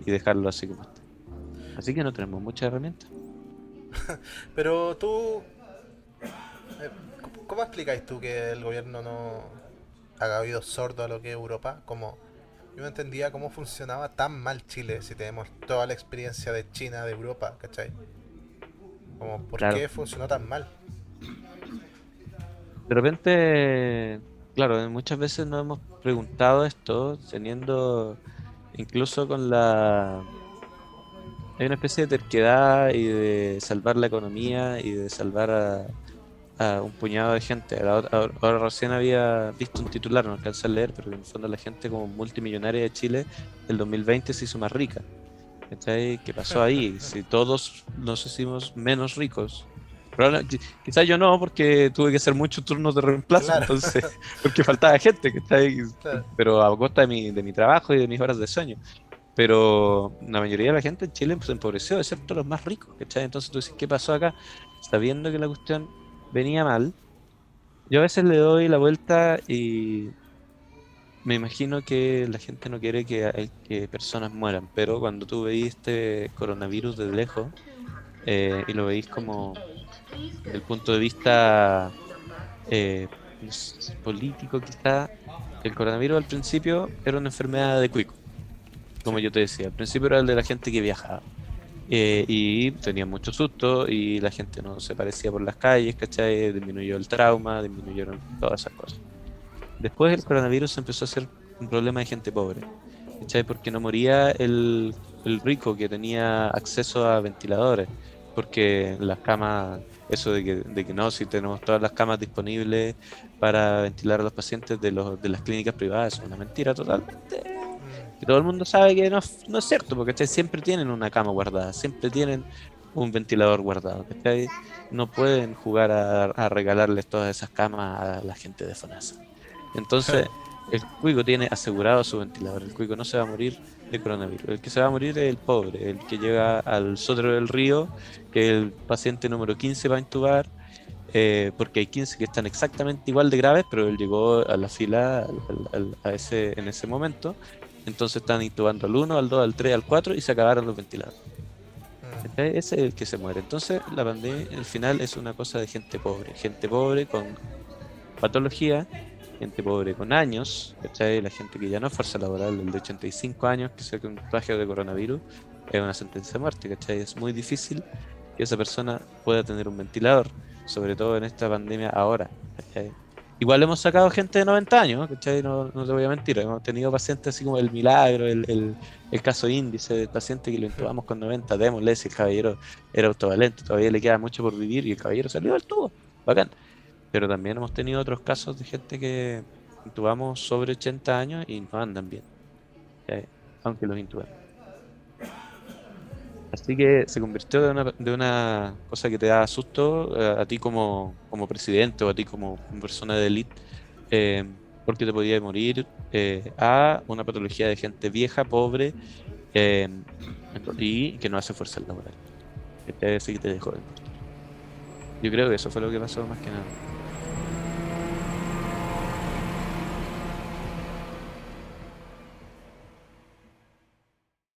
y dejarlo así como está. Así que no tenemos muchas herramientas. <laughs> Pero tú. ¿Cómo- ¿Cómo explicáis tú que el gobierno no haga oídos sordos a lo que es Europa? Como yo no entendía cómo funcionaba tan mal Chile si tenemos toda la experiencia de China, de Europa, ¿cachai? Como, ¿por Claro. qué funcionó tan mal? De repente, claro, muchas veces nos hemos preguntado esto, teniendo incluso con la... Hay una especie de terquedad y de salvar la economía y de salvar a, a un puñado de gente. Ahora, recién había visto un titular, no alcancé a leer, pero en el fondo la gente como multimillonaria de Chile el 2020 se hizo más rica. ¿Qué pasó ahí? <laughs> Si todos nos hicimos menos ricos. Quizás yo no, porque tuve que hacer muchos turnos de reemplazo, Claro. entonces, <laughs> porque faltaba gente, ¿cachai? Claro. Pero a costa de mi, de mi trabajo y de mis horas de sueño. Pero la mayoría de la gente en Chile se empobreció, excepto los más ricos, ¿cachai? Entonces tú dices, ¿qué pasó acá? Sabiendo que la cuestión venía mal, yo a veces le doy la vuelta y me imagino que la gente no quiere que, que personas mueran, pero cuando tú veis este coronavirus desde lejos eh, y lo veis como el punto de vista eh, político quizá, el coronavirus al principio era una enfermedad de cuico, como yo te decía, al principio era el de la gente que viajaba. Eh, y tenía mucho susto y la gente no se parecía por las calles, ¿cachai? Disminuyó el trauma, disminuyeron todas esas cosas. Después el coronavirus empezó a ser un problema de gente pobre, ¿cachai? Porque no moría el, el rico que tenía acceso a ventiladores, porque las camas, eso de que, de que no, si tenemos todas las camas disponibles para ventilar a los pacientes de, los, de las clínicas privadas, es una mentira totalmente y todo el mundo sabe que no, es- no es cierto, porque ¿cachai? siempre tienen una cama guardada, siempre tienen un ventilador guardado. ¿cachai? No pueden jugar a, a regalarles todas esas camas a la gente de FONASA. Entonces, el cuico tiene asegurado su ventilador. El cuico no se va a morir de coronavirus. El que se va a morir es el pobre, el que llega al sotro del río, que el paciente número 15 va a intubar. eh, porque hay 15 que están exactamente igual de graves, pero él llegó a la fila al- al- al- a ese, en ese momento entonces están intubando al 1, al 2, al 3, al 4 y se acabaron los ventiladores. ¿cachai? Ese es el que se muere. Entonces la pandemia al final es una cosa de gente pobre. Gente pobre con patología, gente pobre con años, ¿cachai? La gente que ya no es fuerza laboral, el de 85 años que se contagio de coronavirus, es una sentencia de muerte, ¿cachai? Es muy difícil que esa persona pueda tener un ventilador, sobre todo en esta pandemia ahora, ¿cachai? Igual hemos sacado gente de 90 años, ¿cachai? No, no te voy a mentir, hemos tenido pacientes así como el milagro, el, el, el caso índice del paciente que lo intubamos con 90, démosle si el caballero era autovalente, todavía le queda mucho por vivir y el caballero salió del tubo, bacán. Pero también hemos tenido otros casos de gente que intubamos sobre 80 años y no andan bien, ¿cachai? aunque los intubamos. Así que se convirtió de una, de una cosa que te da susto eh, a ti como, como presidente o a ti como persona de élite, eh, porque te podía morir, eh, a una patología de gente vieja, pobre eh, y que no hace fuerza laboral. Que que te dejó. Yo creo que eso fue lo que pasó más que nada.